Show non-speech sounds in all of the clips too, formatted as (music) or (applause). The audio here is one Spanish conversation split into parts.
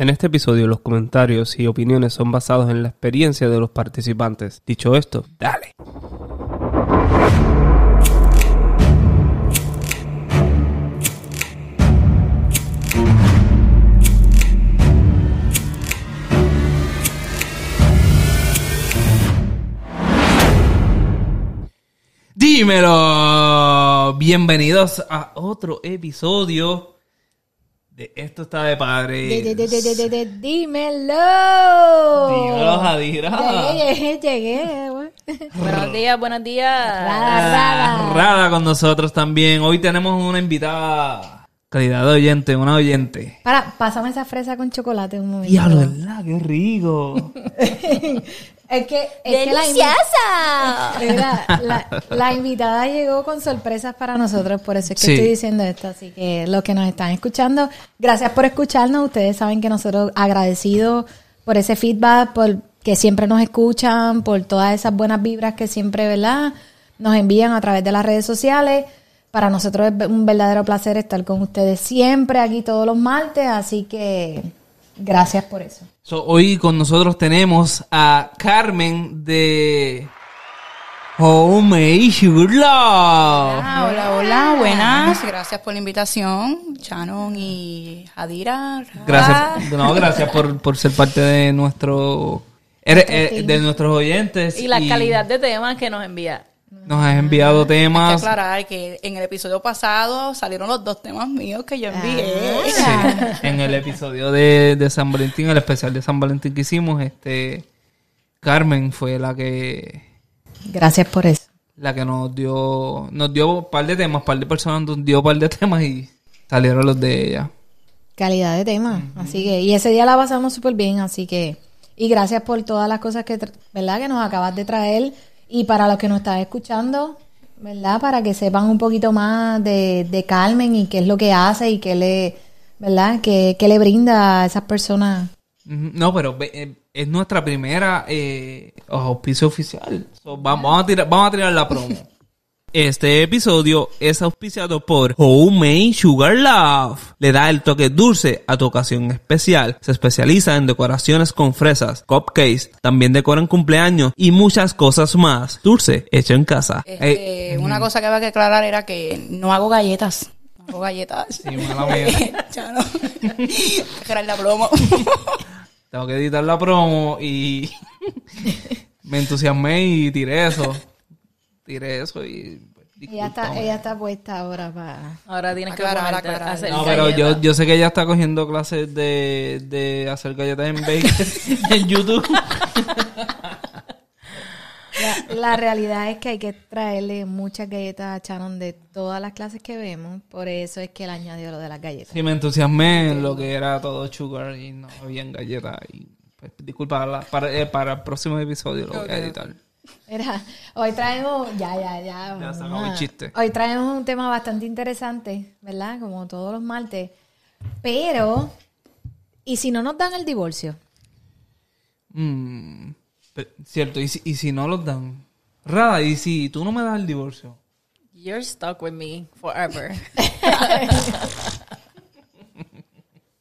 En este episodio los comentarios y opiniones son basados en la experiencia de los participantes. Dicho esto, dale. Dímelo. Bienvenidos a otro episodio de Esto está de padre. De- de- de- de- de- de- de- dímelo. Dímelo, Jadira. Llegué, llegué, güey. Buenos días, buenos días. Rada, rada. Rada con nosotros también. Hoy tenemos una invitada. Calidad de oyente, una oyente. Para, pásame esa fresa con chocolate un momento. Diablo, ¿verdad? Qué rico. (laughs) Es que, es que la, invi- ¡Deliciosa! Mira, la, la invitada llegó con sorpresas para nosotros, por eso es que Sí. estoy diciendo esto. Así que los que nos están escuchando, gracias por escucharnos. Ustedes saben que nosotros agradecidos por ese feedback, por que siempre nos escuchan, por todas esas buenas vibras que siempre, ¿verdad? Nos envían a través de las redes sociales. Para nosotros es un verdadero placer estar con ustedes siempre aquí todos los martes, así que gracias por eso. So, hoy con nosotros tenemos a Carmen de Home Love. Ah, hola, hola, buenas. Gracias por la invitación, Shannon y Jadira. Gracias, no, gracias por, por ser parte de nuestro eres, eh, de nuestros oyentes Y la calidad de temas que nos envía. Nos has enviado Hay que temas aclarar que en el episodio pasado salieron los dos temas míos que yo envié. Ah. en el episodio de, de San Valentín, el especial de San Valentín que hicimos, este Carmen fue la que Gracias por eso. la que nos dio nos dio un par de temas, par de personas nos dio un par de temas y salieron los de ella. calidad de tema. Así que, y ese día la pasamos súper bien, así que, y gracias por todas las cosas que, ¿verdad? Que nos acabas de traer. Y para los que nos están escuchando, ¿verdad? Para que sepan un poquito más de, de Carmen y qué es lo que hace y qué le, ¿verdad? Que, qué le brinda a esas personas. No, pero eh, es nuestra primera eh, auspicio oficial. So, vamos, a tirar, vamos a tirar la promo. (laughs) Este episodio es auspiciado por Homemade Sugar Love. Le da el toque dulce a tu ocasión especial. Se especializa en decoraciones con fresas, cupcakes, también decoran cumpleaños y muchas cosas más. Dulce, hecho en casa. Este, Eh, una cosa que había que aclarar era que no hago galletas. No hago galletas. sí, mala mía. (laughs) Chano. Crear la promo. Tengo que editar la promo y (laughs) me entusiasmé y tiré eso. Tiré eso y... pues, Ella está, discúlpame. ella está puesta ahora para... Ahora tienes que ponerte a hacer No, pero yo, yo sé que ella está cogiendo clases de, de hacer galletas en bake (laughs) en YouTube. La, la realidad es que hay que traerle muchas galletas a Shannon de todas las clases que vemos. Por eso es que él añadió lo de las galletas. Sí, me entusiasmé en lo que era todo sugar y no habían galletas. Y, pues, disculpa, la- para, eh, para el próximo episodio lo voy a editar. Mira, hoy traemos, ya, ya, ya. Ya chiste. Hoy traemos un tema bastante interesante, ¿verdad? Como todos los martes. Pero, ¿y si no nos dan el divorcio? Mm, pe- cierto, y si, y si no los dan. Rada, y si tú no me das el divorcio. You're stuck with me forever. (laughs) (laughs)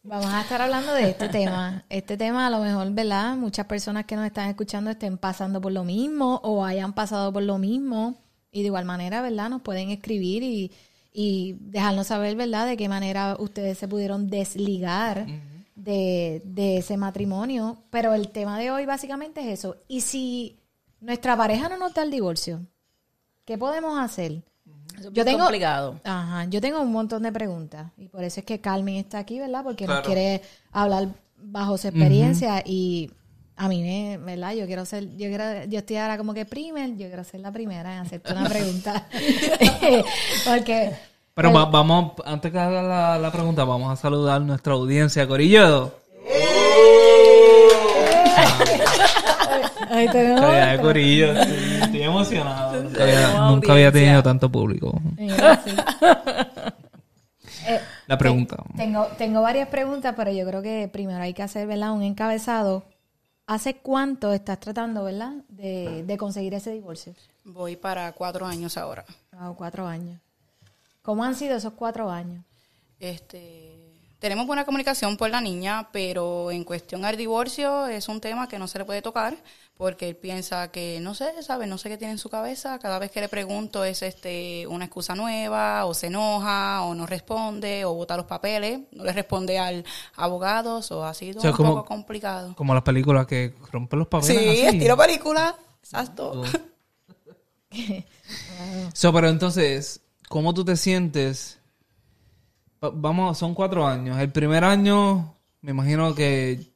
Vamos a estar hablando de este tema. Este tema a lo mejor, ¿verdad? Muchas personas que nos están escuchando estén pasando por lo mismo o hayan pasado por lo mismo. Y de igual manera, ¿verdad? Nos pueden escribir y, y dejarnos saber, ¿verdad? De qué manera ustedes se pudieron desligar de, de ese matrimonio. Pero el tema de hoy básicamente es eso. ¿Y si nuestra pareja no nos da el divorcio? ¿Qué podemos hacer? Eso es Yo tengo- complicado. Ajá, yo tengo un montón de preguntas y por eso es que Carmen está aquí, ¿verdad? Porque nos quiere hablar bajo su experiencia y a mí me, ¿verdad? Yo quiero ser, yo quiero, yo estoy ahora como que primer, yo quiero ser la primera en hacerte una pregunta. (laughs) (laughs) Porque Pero va- vamos, antes que haga la, la pregunta, vamos a saludar a nuestra audiencia, Corillo. Ahí tenemos Calidad de otra. Corillo. Emocionado. Nunca había, Tenemos nunca había tenido tanto público. Sí. (laughs) Eh, La pregunta. Tengo, tengo varias preguntas, pero yo creo que primero hay que hacer, ¿verdad? Un encabezado. ¿Hace cuánto estás tratando, ¿verdad? De, de conseguir ese divorcio? Voy para cuatro años ahora. Cuatro años. ¿Cómo han sido esos cuatro años? Este, tenemos buena comunicación por la niña, pero en cuestión al divorcio es un tema que no se le puede tocar porque él piensa que no sé, sabe, no sé qué tiene en su cabeza. Cada vez que le pregunto es este una excusa nueva, o se enoja, o no responde, o bota los papeles, no le responde al abogado, o ha sido O sea, un como- poco complicado. Como las películas que rompen los papeles. Sí, así. estilo película, exacto. So, pero entonces, ¿cómo tú te sientes? Va- Vamos, son cuatro años. El primer año, me imagino que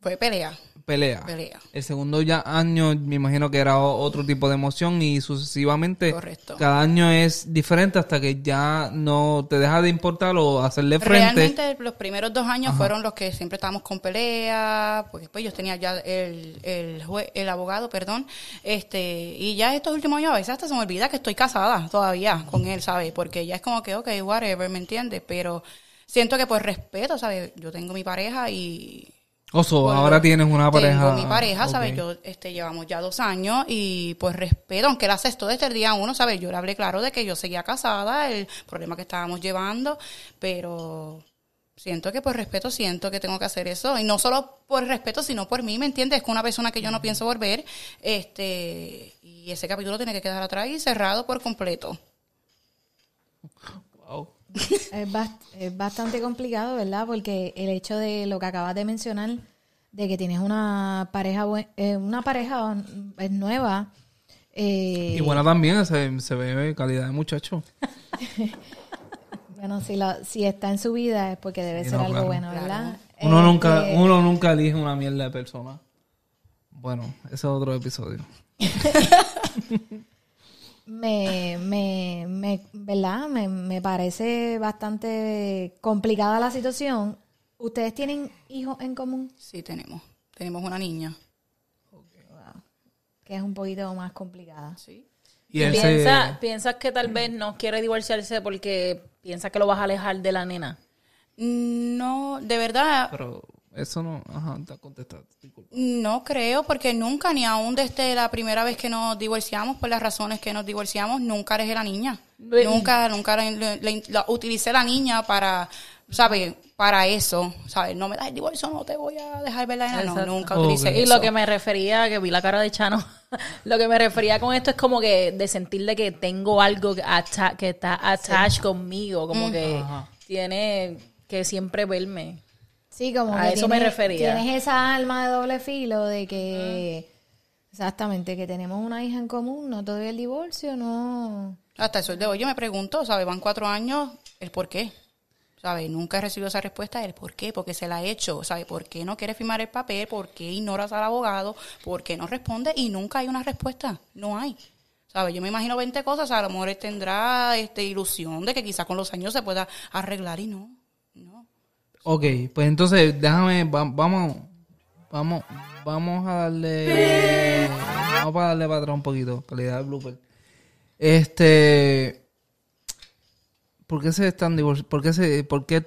Fue pelea, pelea. pelea. El segundo ya año, me imagino que era otro tipo de emoción y sucesivamente. Correcto. Cada año es diferente hasta que ya no te deja de importar o hacerle frente. Realmente los primeros dos años fueron los que siempre estábamos con pelea, porque después yo tenía ya el, el, jue- el abogado, perdón, este, y ya estos últimos años a veces hasta se me olvida que estoy casada todavía con él, ¿sabes? Porque ya es como que, ok, whatever, ¿me entiendes? Pero siento que por respeto, ¿sabes? Yo tengo mi pareja y... Oso, por ahora tienes una pareja. Tengo mi pareja, ¿sabes? Yo, este, llevamos ya dos años y pues respeto, aunque él aceptó desde el día uno, ¿sabes? Yo le hablé claro de que yo seguía casada, el problema que estábamos llevando, pero siento que por respeto siento que tengo que hacer eso. Y no solo por respeto, sino por mí, ¿me entiendes? Es con una persona que yo no pienso volver, este, y ese capítulo tiene que quedar atrás y cerrado por completo. (laughs) Es, bast- es bastante complicado, ¿verdad? Porque el hecho de lo que acabas de mencionar, de que tienes una pareja, eh, una pareja es nueva. eh, Y bueno, también se, se ve calidad de muchacho. (laughs) bueno, si, está en su vida es porque debe Sí, ser no, algo claro. bueno, ¿verdad? Uno Eh, nunca, eh, uno nunca elige una mierda de persona. Bueno, ese es otro episodio. (laughs) me, me, me, ¿verdad? Me, me parece bastante complicada la situación. ¿Ustedes tienen hijos en común? Sí, tenemos. Tenemos una niña. Que es un poquito más complicada. Sí. Y Piensa, ¿Piensas que tal vez no quiere divorciarse porque piensa que lo vas a alejar de la nena? No, de verdad, Pero eso no... Ajá, te. Disculpa. No creo, porque nunca, ni aún desde la primera vez que nos divorciamos, por las razones que nos divorciamos, nunca dejé la niña. Nunca, nunca la, utilicé la niña para, ¿sabes? Para eso, ¿sabes? No me das el divorcio, no te voy a dejar ver la. No, nunca utilicé Ok. Y eso. lo que me refería, que vi la cara de Chano, (laughs) lo que me refería con esto es como que de sentirle que tengo algo que, atta- que está attached conmigo, como que Ajá. tiene que siempre verme. Sí, como A que eso me refería. Tienes esa alma de doble filo de que... Exactamente, que tenemos una hija en común, no te doy el divorcio, no... Hasta el sol de hoy yo me pregunto, ¿sabes? Van cuatro años, el por qué. ¿Sabes? Nunca he recibido esa respuesta el por qué, porque se la ha hecho. ¿Sabes? ¿Por qué no quiere firmar el papel? ¿Por qué ignoras al abogado? ¿Por qué no responde? Y nunca hay una respuesta. No hay. ¿Sabes? Yo me imagino 20 cosas. A lo mejor él tendrá este, ilusión de que quizás con los años se pueda arreglar y. No. Ok, pues entonces déjame, va- vamos, vamos, vamos a darle, vamos a darle para atrás un poquito, calidad de blooper. Este, ¿por qué se están divorciando? ¿Por qué se, por qué,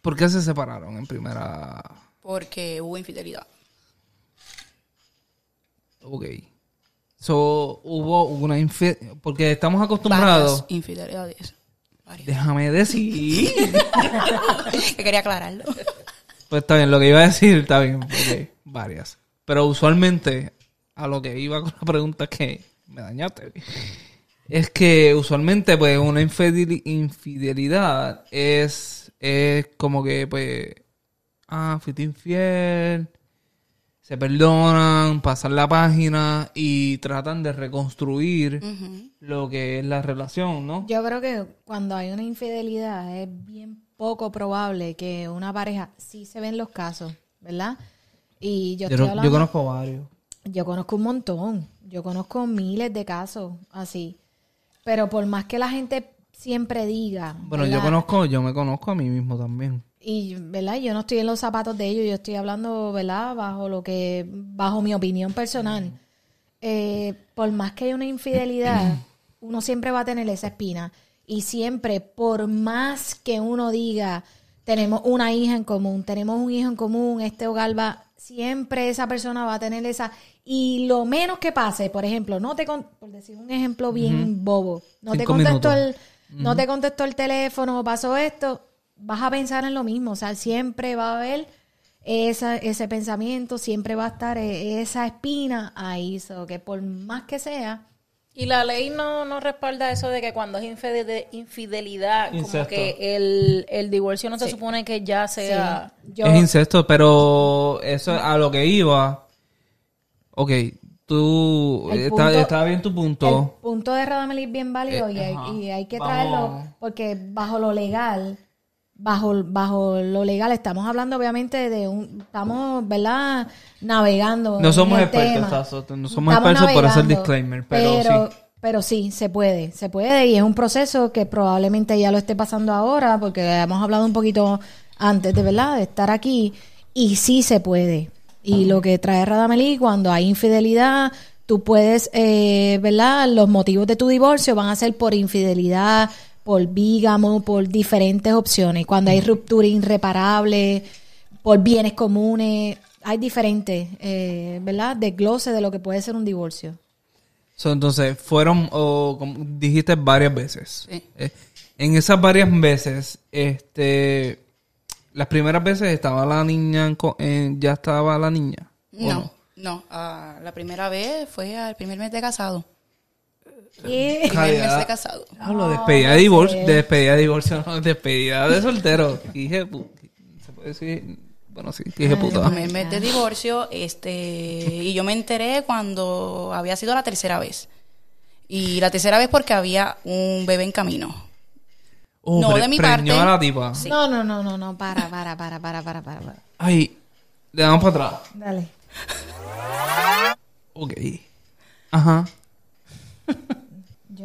por qué se separaron en primera? Porque hubo infidelidad. Ok. So, hubo una infidelidad, porque estamos acostumbrados. Varias infidelidades. Déjame decir. (laughs) que quería aclararlo. Pues está bien, lo que iba a decir está bien, ok, varias. Pero usualmente, a lo que iba con la pregunta que me dañaste, es que usualmente, pues, una infideli- infidelidad es, es como que, pues, ah, fuiste infiel, se perdonan, pasan la página y tratan de reconstruir lo que es la relación, ¿no? Yo creo que cuando hay una infidelidad es bien poco probable que una pareja, sí se ven los casos, ¿verdad? Y yo Yo, estoy hablando... yo conozco varios. Yo conozco un montón, yo conozco miles de casos así, pero por más que la gente siempre diga, Bueno, yo conozco, yo me conozco a mí mismo también. Y verdad, yo no estoy en los zapatos de ellos, yo estoy hablando, ¿verdad? Bajo lo que, bajo mi opinión personal. Eh, por más que haya una infidelidad, (coughs) uno siempre va a tener esa espina. Y siempre, por más que uno diga, tenemos una hija en común, tenemos un hijo en común, este hogar va, siempre esa persona va a tener esa y lo menos que pase, por ejemplo, no te con- por decir un ejemplo bien bobo, no te contestó el no te contestó el teléfono, pasó esto, vas a pensar en lo mismo. O sea, siempre va a haber esa, ese pensamiento, siempre va a estar e- esa espina ahí. So, que por más que sea, Y la ley no, no respalda eso de que cuando es infide- infidelidad, como Incesto. que el, el divorcio no se supone que ya sea... yo... Es incesto, pero eso a lo que iba. Ok, tú. El Está, punto- está bien tu punto. El punto de Radamel es bien válido Eh, y, hay, y hay que Vamos. traerlo porque bajo lo legal, bajo, bajo lo legal, estamos hablando obviamente de un, estamos, ¿verdad? Navegando. No en somos el expertos, tema. no somos Estamos expertos, por navegando, disclaimer, pero sí. Pero sí, se puede, se puede y es un proceso que probablemente ya lo esté pasando ahora porque hemos hablado un poquito antes de verdad de estar aquí y sí se puede. Y lo que trae Radamelí cuando hay infidelidad, tú puedes, eh, ¿verdad? Los motivos de tu divorcio van a ser por infidelidad, por bígamo, por diferentes opciones. Cuando hay ruptura irreparable, por bienes comunes, hay diferentes, eh, ¿verdad? Desglose de lo que puede ser un divorcio. So, entonces, fueron, o como dijiste varias veces. Sí. Eh, en esas varias veces, este. Las primeras veces estaba la niña, en co- en- ya estaba la niña. ¿o No, no. ah, la primera vez fue al primer mes de casado. ¿Qué? Primer mes de casado. Hablo, despedida de divorcio, despedida de divorcio, no, despedida de soltero. (laughs) Dije, se puede decir, bueno, sí, dije puta. primer mes de divorcio, este, y yo me enteré cuando había sido la tercera vez. Y la tercera vez porque había un bebé en camino. Oh, No, de mi parte. a la tipa. Sí. No, no, no, no, no, para, para, para, para, para, para. para. Ay, le damos para atrás. Dale. Ok. Ajá.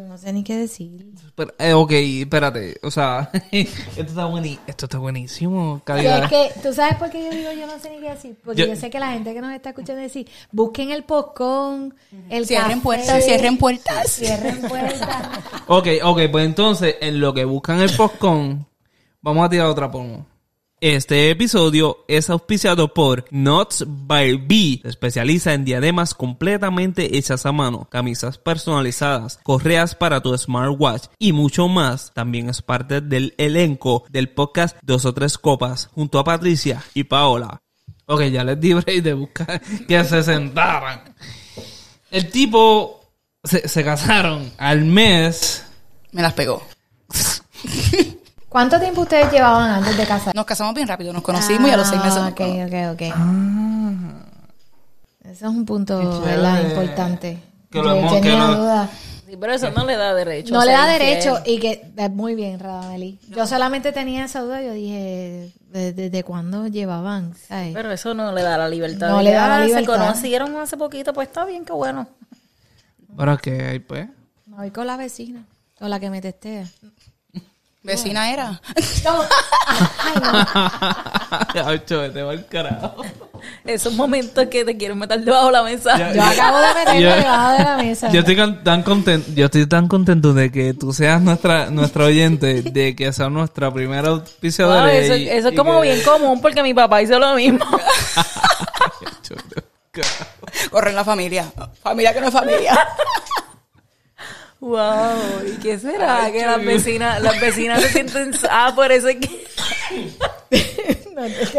No sé ni qué decir. Pero, eh, ok, espérate. O sea, (laughs) esto está, buení- esto está buenísimo. Y es que, ¿tú sabes por qué yo digo yo no sé ni qué decir? Porque Yo- yo, sé que la gente que nos está escuchando decir, busquen el postcón, el Cierren café, puertas, cierren puertas. Cierren puertas. Ok, ok, pues entonces, en lo que buscan el postcon, vamos a tirar otra promo. Este episodio es auspiciado por Nuts by B. Se especializa en diademas completamente hechas a mano, camisas personalizadas, correas para tu smartwatch y mucho más. También es parte del elenco del podcast Dos o Tres Copas junto a Patricia y Paola. Ok, ya les di break de buscar (laughs) que se sentaran. El tipo se, se casaron al mes. Me las pegó. (laughs) ¿Cuánto tiempo ustedes llevaban antes de casar? Nos casamos bien rápido, nos conocimos y a los seis meses nos Ah, Ok, ok, ok. Eso es un punto. Importante. Que lo Yo que tenía lo- dudas. Sí, pero eso no le da derecho. No le da derecho y que eh, muy bien, Radameli. Yo solamente tenía esa duda, yo dije, ¿desde, desde cuándo llevaban? ¿sabes? Pero eso no le da la libertad. No le que, da la ah, libertad. Se conocieron hace poquito, pues está bien, qué bueno. ¿Para qué? Pues. Me voy con la vecina, con la que me testea. Vecina era. Ay, no. (laughs) Ay, vete pa'l carajo. Esos momentos que te quieren meter debajo de la mesa. Yo acabo de meterme Yo- debajo de la mesa. Yo estoy con- tan contento, yo estoy tan contento de que tú seas nuestra, nuestra oyente, de que seas nuestra primera Wow, auspiciadora. eso, y- eso es como que- bien común porque mi papá hizo lo mismo. (laughs) (laughs) Corre en la familia. Familia que no es familia. Wow, ¿y qué será? Ay, que las vecinas, las vecinas se sienten... Ah, por eso (laughs) es que...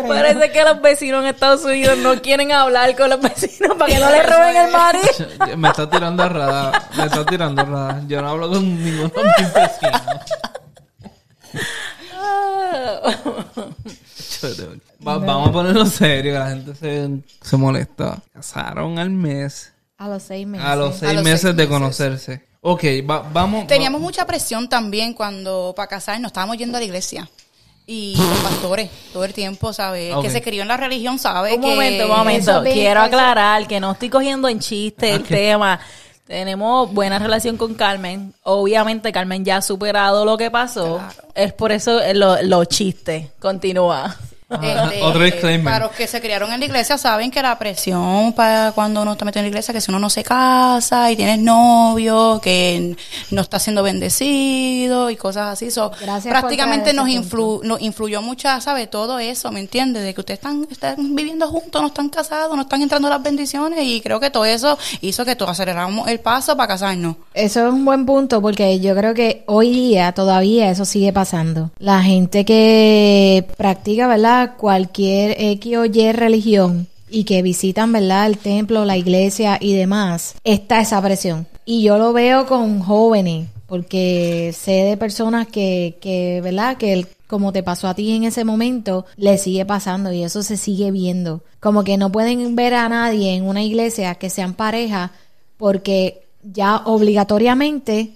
No. Parece que los vecinos en Estados Unidos no quieren hablar con los vecinos para que no les roben el marido. Me está tirando a rada, me está tirando a rada. Yo no hablo con ninguno de mis vecinos. Va- (laughs) Vamos a ponerlo serio, que la gente se, se molesta. Casaron al mes, A los seis meses. a los seis los meses seis de meses. conocerse. Ok, va- vamos. Teníamos mucha presión también cuando para casarnos estábamos yendo a la iglesia. Y los pastores, todo el tiempo, ¿sabes? Que se crió en la religión, ¿sabe? Un que momento, un momento. Quiero eso- aclarar que no estoy cogiendo en chiste el tema. Tenemos buena relación con Carmen. Obviamente Carmen ya ha superado lo que pasó. Es por eso eh, lo- los chistes. Continúa. Este, Otro disclaimer. Para los que se criaron en la iglesia saben que la presión para cuando uno está metido en la iglesia, que si uno no se casa y tienes novio, que no está siendo bendecido y cosas así. So, Gracias prácticamente nos, influ- nos influyó mucho, ¿sabe? Todo eso, ¿me entiendes? De que ustedes están, están viviendo juntos, no están casados, no están entrando las bendiciones y creo que todo eso hizo que todos aceleráramos el paso para casarnos. Eso es un buen punto porque yo creo que hoy día todavía eso sigue pasando. La gente que practica, ¿verdad? Cualquier X o Y religión y que visitan, ¿verdad? El templo, la iglesia y demás, está esa presión. Y yo lo veo con jóvenes porque sé de personas que, que ¿verdad? Que como te pasó a ti en ese momento, le sigue pasando y eso se sigue viendo. Como que no pueden ver a nadie en una iglesia que sean pareja porque ya obligatoriamente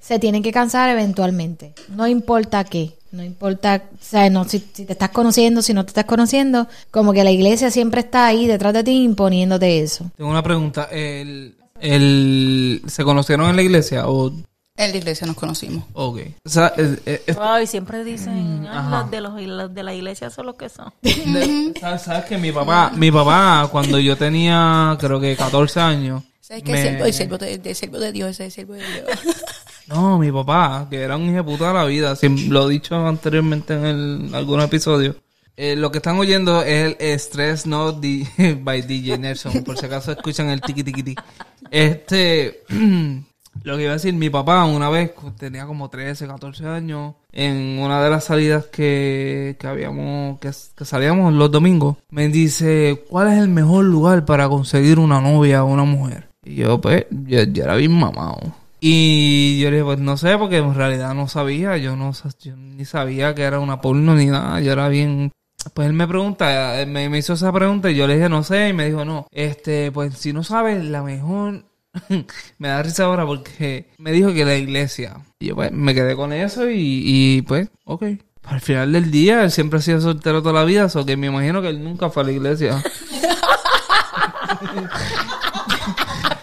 se tienen que cansar eventualmente. No importa qué. No importa, o sea, no, si, si te estás conociendo, si no te estás conociendo, como que la iglesia siempre está ahí detrás de ti imponiéndote eso. Tengo una pregunta. El, el, ¿Se conocieron en la iglesia o...? En la iglesia nos conocimos. Ok. O sea, es- es- es- Ay, siempre dicen, "Ay, ajá. los de, los, los de la iglesia son los que son. de- ¿sabes, sabes que mi papá, mi papá, cuando yo tenía, creo que 14 años... ¿Sabes qué? me- El siervo, el siervo de, el siervo de Dios, el siervo de Dios. (laughs) No, mi papá, que era un hijo de puta de la vida, sim- lo he dicho anteriormente en el- algunos episodios. Eh, lo que están oyendo es el Stress Not D- (laughs) by DJ Nelson, por si acaso escuchan el tiki tiki tiki. Este, (clears throat) lo que iba a decir, mi papá una vez tenía como 13, 14 años, en una de las salidas que, que habíamos, que, salíamos los domingos, me dice, ¿cuál es el mejor lugar para conseguir una novia o una mujer? Y yo, pues, yo era bien mamado. Y yo le dije, pues no sé, porque en realidad no sabía, yo no yo ni sabía que era una porno ni nada, yo era bien... Pues él me pregunta, me, me hizo esa pregunta y yo le dije, no sé, y me dijo, no, este, pues si no sabes, la mejor... (laughs) me da risa ahora porque me dijo que la iglesia. Y yo pues me quedé con eso y, y pues, ok. Al final del día, él siempre ha sido soltero toda la vida, o que me imagino que él nunca fue a la iglesia. (laughs)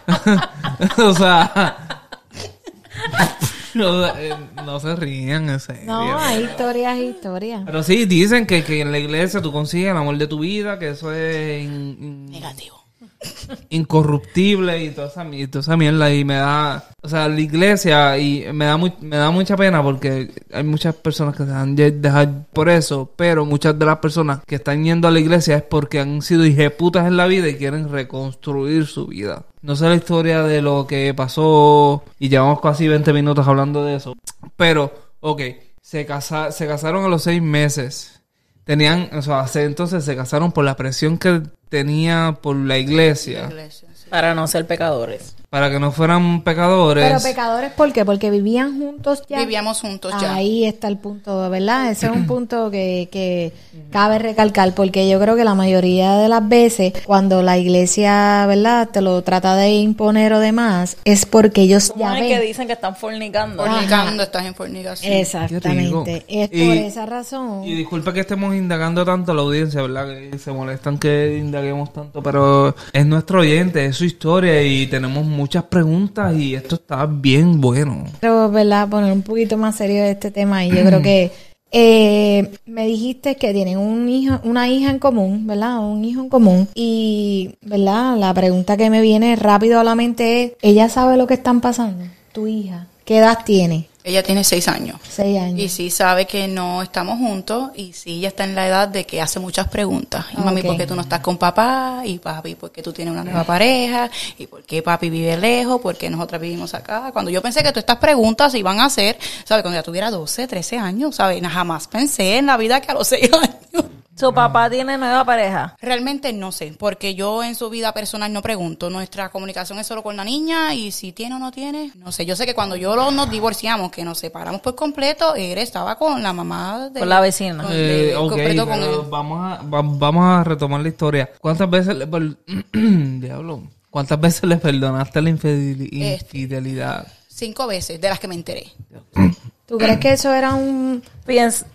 (laughs) o sea... (laughs) no, eh, no se rían, en serio. No, hay historias, historias. Pero sí, dicen que, que en la iglesia tú consigues el amor de tu vida, que eso es in- in- Negativo. Incorruptible y toda esa, y toda esa mierda. Y me da, o sea, la iglesia, y me da, muy, me da mucha pena porque hay muchas personas que se han de- dejar por eso, pero muchas de las personas que están yendo a la iglesia es porque han sido hijeputas en la vida y quieren reconstruir su vida. No sé la historia de lo que pasó y llevamos casi 20 minutos hablando de eso. Pero, ok, se, se casaron a los seis meses. Tenían, o sea, se- entonces se casaron por la presión que tenía por la iglesia. Para no ser pecadores. Para que no fueran pecadores. Pero pecadores, ¿por qué? Porque vivían juntos ya. Vivíamos juntos ya. Ahí está el punto, ¿verdad? Ese es un (clears throat) punto que, que cabe recalcar, porque yo creo que la mayoría de las veces, cuando la iglesia, ¿verdad?, te lo trata de imponer o demás, es porque ellos ya es que ven. dicen que están fornicando. Fornicando, estás en fornicación. Exactamente. Es por Y- esa razón. Y disculpa que estemos indagando tanto a la audiencia, ¿verdad? Que se molestan que indaguemos tanto, pero es nuestro oyente, es su historia y tenemos muchas preguntas y esto está bien bueno. Pero, ¿verdad? Poner un poquito más serio este tema y yo creo que (clears throat) eh, me dijiste que tienen un hijo, una hija en común, ¿verdad? Un hijo en común y, ¿verdad? La pregunta que me viene rápido a la mente es, ¿ella sabe lo que están pasando? Tu hija. ¿Qué edad tiene? Ella tiene seis años. Seis años. Y sí sabe que no estamos juntos y sí ella está en la edad de que hace muchas preguntas. Y mami. ¿por qué tú no estás con papá? Y papi, ¿por qué tú tienes una nueva pareja? ¿Y por qué papi vive lejos? ¿Por qué nosotras vivimos acá? Cuando yo pensé que todas estas preguntas se iban a hacer, ¿sabes? Cuando ya tuviera 12, 13 años, ¿sabes? Jamás pensé en la vida que a los 6 (laughs) años. Su papá tiene nueva pareja. Realmente no sé, porque yo en su vida personal no pregunto. Nuestra comunicación es solo con la niña y si tiene o no tiene, no sé. Yo sé que cuando yo lo- nos divorciamos, que nos separamos por completo, él estaba con la mamá de... Con la vecina. con- Eh, de- ok, completo con pero él. vamos a, va- vamos a retomar la historia. ¿Cuántas veces le, per- (clears throat) Diablo, ¿cuántas veces le perdonaste la infidel- Este. infidelidad? Cinco veces, de las que me enteré. (clears throat) ¿Tú crees que eso era un, Piensa,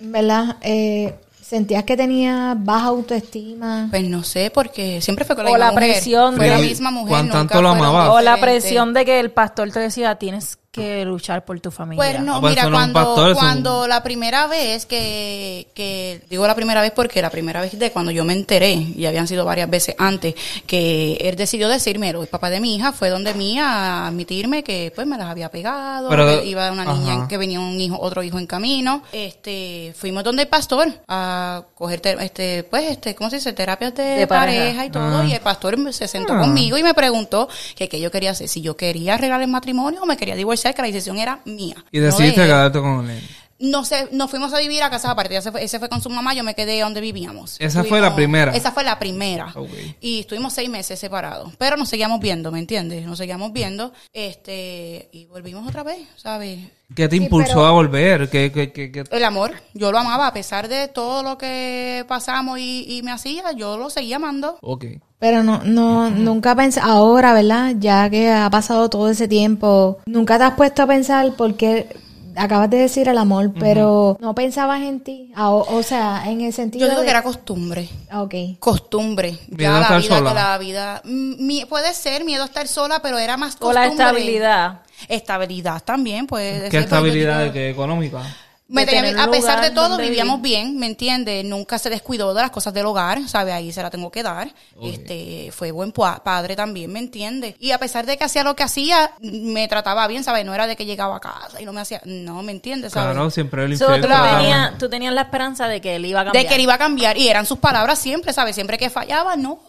¿verdad? Eh, ¿Sentías que tenía baja autoestima? Pues no sé, porque siempre fue con la O misma la mujer. presión de- la misma mujer. ¿Cuán nunca tanto lo fueron amaba? o la presión de que el pastor te decía, tienes que luchar por tu familia. Pues no, Ah, pues mira, cuando, pastor, cuando la primera vez que, que, digo la primera vez porque la primera vez de cuando yo me enteré, y habían sido varias veces antes, que él decidió decirme, el papá de mi hija fue donde mí a admitirme que pues me las había pegado, Pero- que iba una niña, ajá. que venía un hijo, otro hijo en camino, este, fuimos donde el pastor a coger, te- este, pues, este, ¿cómo se dice? Terapias de, De pareja. pareja. y todo, y el pastor se sentó Ah. conmigo y me preguntó que qué yo quería hacer, si yo quería arreglar el matrimonio o me quería divorciar, que la decisión era mía. Y no de decidiste él. quedarte con él. No sé, nos fuimos a vivir a casas aparte. Ese fue, ese fue con su mamá, yo me quedé donde vivíamos. Esa fue la primera. Esa fue la primera. Ok. Y estuvimos seis meses separados. Pero nos seguíamos viendo, ¿me entiendes? Nos seguíamos viendo. Este, y volvimos otra vez, ¿sabes? ¿Qué te Sí, impulsó a volver? ¿Qué, qué, qué, qué- El amor, yo lo amaba a pesar de todo lo que pasamos y, y me hacía, yo lo seguía amando. Ok. Pero no, no, (laughs) nunca pensé, ahora, ¿verdad? Ya que ha pasado todo ese tiempo, nunca te has puesto a pensar porque acabas de decir el amor, pero no pensabas en ti. O, o sea, en el sentido Yo digo de... que era costumbre. Ah, Ok. Costumbre. Miedo Ya a la estar vida sola. que la vida. mi- puede ser miedo a estar sola, pero era más o costumbre. la estabilidad. Estabilidad también, puede ¿Qué ser, estabilidad qué económica? Me tenía- a pesar de todo, vivíamos vivir. bien, ¿me entiendes? Nunca se descuidó de las cosas del hogar, ¿sabe? Ahí se la tengo que dar. Este, fue buen padre también, ¿me entiendes? Y a pesar de que hacía lo que hacía, me trataba bien, ¿sabes? No era de que llegaba a casa y no me hacía, no, ¿me entiendes? ¿sabes? Claro, siempre el So, tú, tenías, tú tenías la esperanza de que él iba a cambiar. De que él iba a cambiar. Y eran sus palabras siempre, ¿sabes? Siempre que fallaba, no,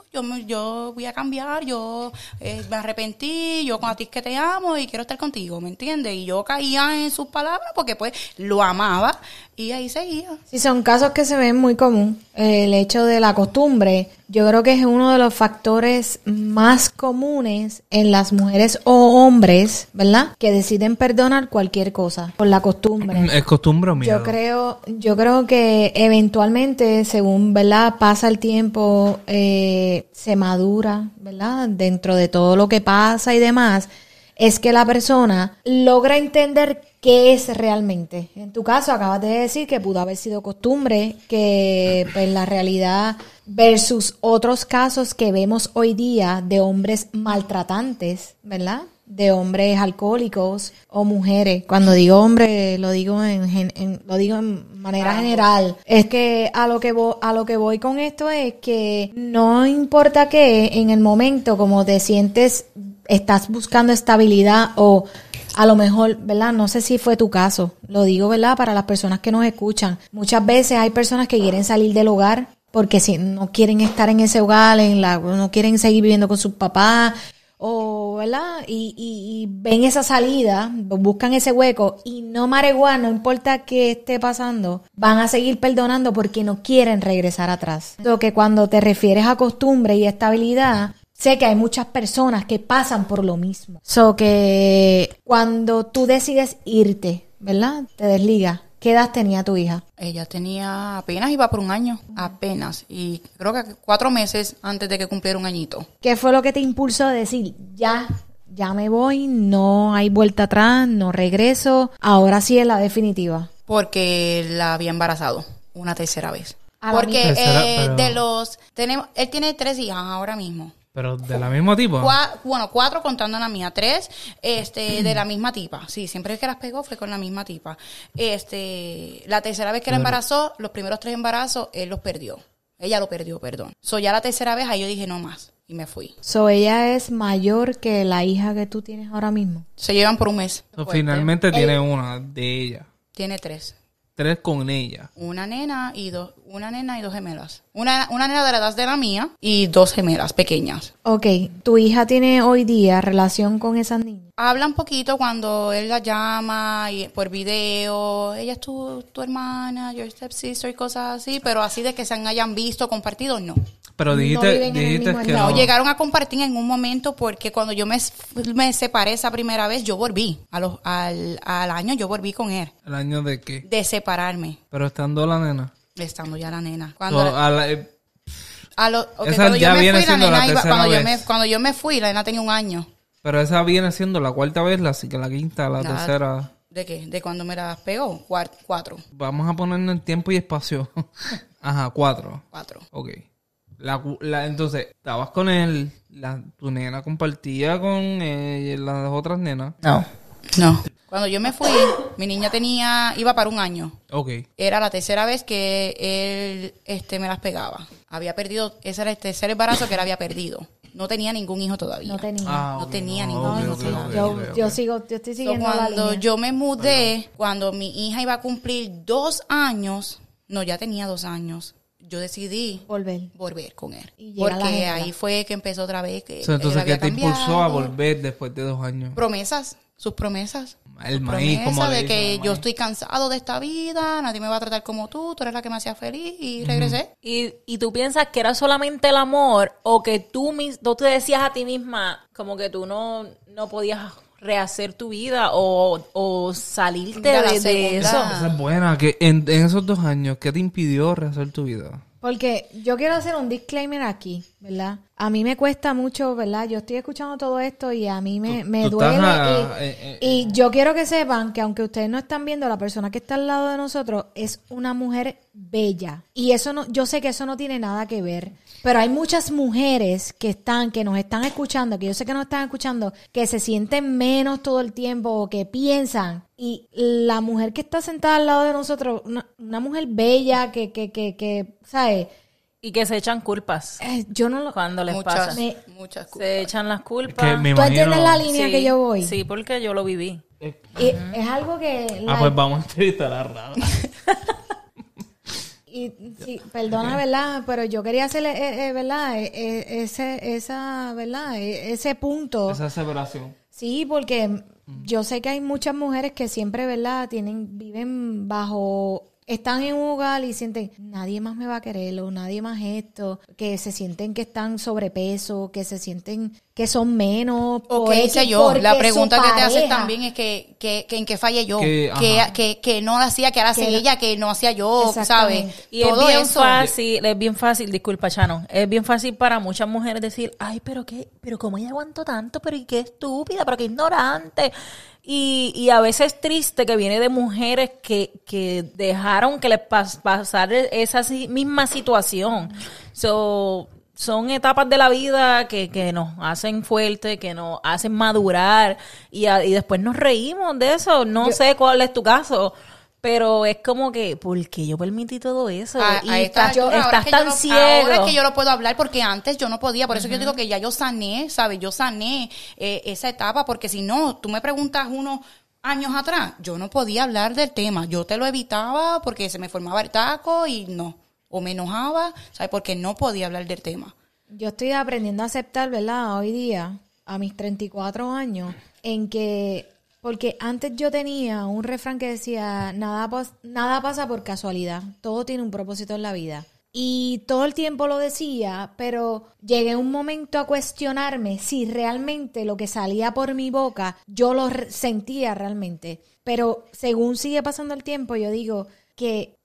yo, voy a cambiar, yo eh, me arrepentí, yo con a ti es que te amo y quiero estar contigo, ¿me entiendes? Y yo caía en sus palabras porque pues lo amaba y ahí seguía. Sí, son casos que se ven muy común. El hecho de la costumbre, yo creo que es uno de los factores más comunes en las mujeres o hombres, ¿verdad? Que deciden perdonar cualquier cosa por la costumbre. ¿Es costumbre o miedo? Yo creo, yo creo que eventualmente, según verdad pasa el tiempo, eh, se madura, ¿verdad? Dentro de todo lo que pasa y demás, es que la persona logra entender qué es realmente. En tu caso, acabas de decir que pudo haber sido costumbre, que pues la realidad versus otros casos que vemos hoy día de hombres maltratantes, ¿verdad? De hombres alcohólicos o mujeres. Cuando digo hombre, lo digo en, lo digo en manera general. Es que a lo que voy, a lo que voy con esto es que no importa que en el momento como te sientes estás buscando estabilidad o a lo mejor, ¿verdad? No sé si fue tu caso. Lo digo, ¿verdad? Para las personas que nos escuchan. Muchas veces hay personas que quieren salir del hogar porque si no quieren estar en ese hogar, en la, no quieren seguir viviendo con sus papás o, ¿verdad? Y, ven esa salida, buscan ese hueco y no mareguá, no importa qué esté pasando, van a seguir perdonando porque no quieren regresar atrás. Lo que cuando te refieres a costumbre y estabilidad, sé que hay muchas personas que pasan por lo mismo. So que cuando tú decides irte, ¿verdad? Te desligas. ¿Qué edad tenía tu hija? Ella tenía apenas, iba por un año, apenas. Y creo que cuatro meses antes de que cumpliera un añito. ¿Qué fue lo que te impulsó a decir, ya, ya me voy, no hay vuelta atrás, no regreso, ahora sí es la definitiva? Porque la había embarazado una tercera vez. A la Porque. Tercera, eh, pero- de los... tenemos Él tiene tres hijas ahora mismo. Pero de la misma tipo. Cua- bueno, cuatro contando a la mía, tres este, de la misma tipa. Sí, siempre que las pegó fue con la misma tipa. Este, la tercera vez que la embarazó, los primeros tres embarazos, él los perdió. Ella lo perdió, perdón. So, ya la tercera vez, ahí yo dije no más. Y me fui. So, ella es mayor que la hija que tú tienes ahora mismo. Se llevan por un mes. So, finalmente tiene una de ella. Tiene tres. Tres con ella. Una nena y dos, una nena y dos gemelas. Una, una nena de la edad de la mía y dos gemelas pequeñas. Ok, tu hija tiene hoy día relación con esas niñas. Habla un poquito cuando él la llama y por video. Ella es tu, tu hermana, your stepsister y cosas así, pero así de que se hayan visto, compartido, no. Pero No dijiste, mismo que No, no. llegaron a compartir en un momento porque cuando yo me, me separé esa primera vez, yo volví. A los, al, al año yo volví con él. ¿El año de qué? De separarme, Pero estando la nena. estando ya la nena. So, Cuando, a la- eh, a lo- ok, Esa cuando ya yo me viene fui, la siendo la nena iba, tercera cuando yo, me, vez. cuando yo me fui, la nena tenía un año. pero esa viene siendo la cuarta vez, la, que la quinta, la, La- tercera. ¿De qué? ¿De cuando me las pegó? Cuatro. Vamos a ponerlo en tiempo y espacio. (laughs) Ajá, cuatro. Cuatro. Ok. La, la- entonces, estabas con él, la, tu nena compartía con eh, las otras nenas. No. No. Cuando yo me fui, mi niña tenía, iba para un año. Ok. Era la tercera vez que él este, me las pegaba. Había perdido, ese era el tercer embarazo que él había perdido. No tenía ningún hijo todavía. No tenía. Ah, No tenía ningún hijo todavía. yo, sigo, yo estoy So, siguiendo la cuando línea. yo me mudé, cuando mi hija iba a cumplir dos años, no, ya tenía dos años, yo decidí Volver. volver con él. Y Porque ahí fue que empezó otra vez que So, entonces, ¿qué te impulsó a volver después de dos años? Promesas, sus promesas. El maíz, como de que yo estoy cansado de esta vida, nadie me va a tratar como tú, tú eres la que me hacía feliz y regresé. Y, y tú piensas que era solamente el amor o que tú, mis, tú te decías a ti misma como que tú no, no podías rehacer tu vida o, o salirte de, de eso. Esa es buena. Que en, en esos dos años, ¿qué te impidió rehacer tu vida? Porque yo quiero hacer un disclaimer aquí, ¿verdad? A mí me cuesta mucho, ¿verdad? Yo estoy escuchando todo esto y a mí me, Tú- me tú duele. y, eh, eh, y yo quiero que sepan que aunque ustedes no están viendo, la persona que está al lado de nosotros es una mujer bella. Y eso no, yo sé que eso no tiene nada que ver. Pero hay muchas mujeres que están, que nos están escuchando, que yo sé que nos están escuchando, que se sienten menos todo el tiempo o que piensan. Y la mujer que está sentada al lado de nosotros, una, una mujer bella, que, que, que, que, ¿sabes? Y que se echan culpas Eh, yo no lo... cuando les muchas, pasa. Me- muchas culpas. Se echan las culpas. que me ¿Tú imagino... entiendes la línea Sí, que yo voy? Sí, porque yo lo viví. Y es algo que... Ah, like, pues vamos a entrevistar a Rada. (laughs) y, sí, perdona, ¿verdad? Pero yo quería hacerle, eh, eh, ¿verdad? Eh, eh, ese, esa, ¿verdad? Eh, ese punto. Esa separación. Sí, porque yo sé que hay muchas mujeres que siempre, ¿verdad? Tienen, viven bajo, están en un hogar y sienten, nadie más me va a querer o nadie más esto, que se sienten que están sobrepeso, que se sienten que son menos. O X, hice yo. La pregunta que te haces también es que, que, que en qué fallé yo. Que, Que, que, que, no hacía, que ahora hacía ella, que no hacía yo, ¿sabes? Y Todo es bien eso. fácil, es bien fácil, disculpa, Chano, es bien fácil para muchas mujeres decir, ay, pero qué, pero cómo ella aguantó tanto, pero y qué estúpida, pero qué ignorante. Y, y a veces es triste que viene de mujeres que, que dejaron que les pas, pasara esa misma situación. So, son etapas de la vida que, que nos hacen fuerte, que nos hacen madurar y, a- y después nos reímos de eso. No sé cuál es tu caso, pero es como que, ¿por qué yo permití todo eso? A- y estás, altura, ahora estás es que yo tan lo- ciego. Ahora es que yo lo puedo hablar porque antes yo no podía. Por eso yo digo que ya yo sané, ¿sabes? Yo sané eh, esa etapa porque si no, tú me preguntas unos años atrás, yo no podía hablar del tema. Yo te lo evitaba porque se me formaba el taco y no. O me enojaba, ¿sabes? Porque no podía hablar del tema. Yo estoy aprendiendo a aceptar, ¿verdad? Hoy día, a mis 34 años, en que, porque antes yo tenía un refrán que decía, nada, nada pasa por casualidad, todo tiene un propósito en la vida. Y todo el tiempo lo decía, pero llegué un momento a cuestionarme si realmente lo que salía por mi boca yo lo sentía realmente. Pero según sigue pasando el tiempo, yo digo que,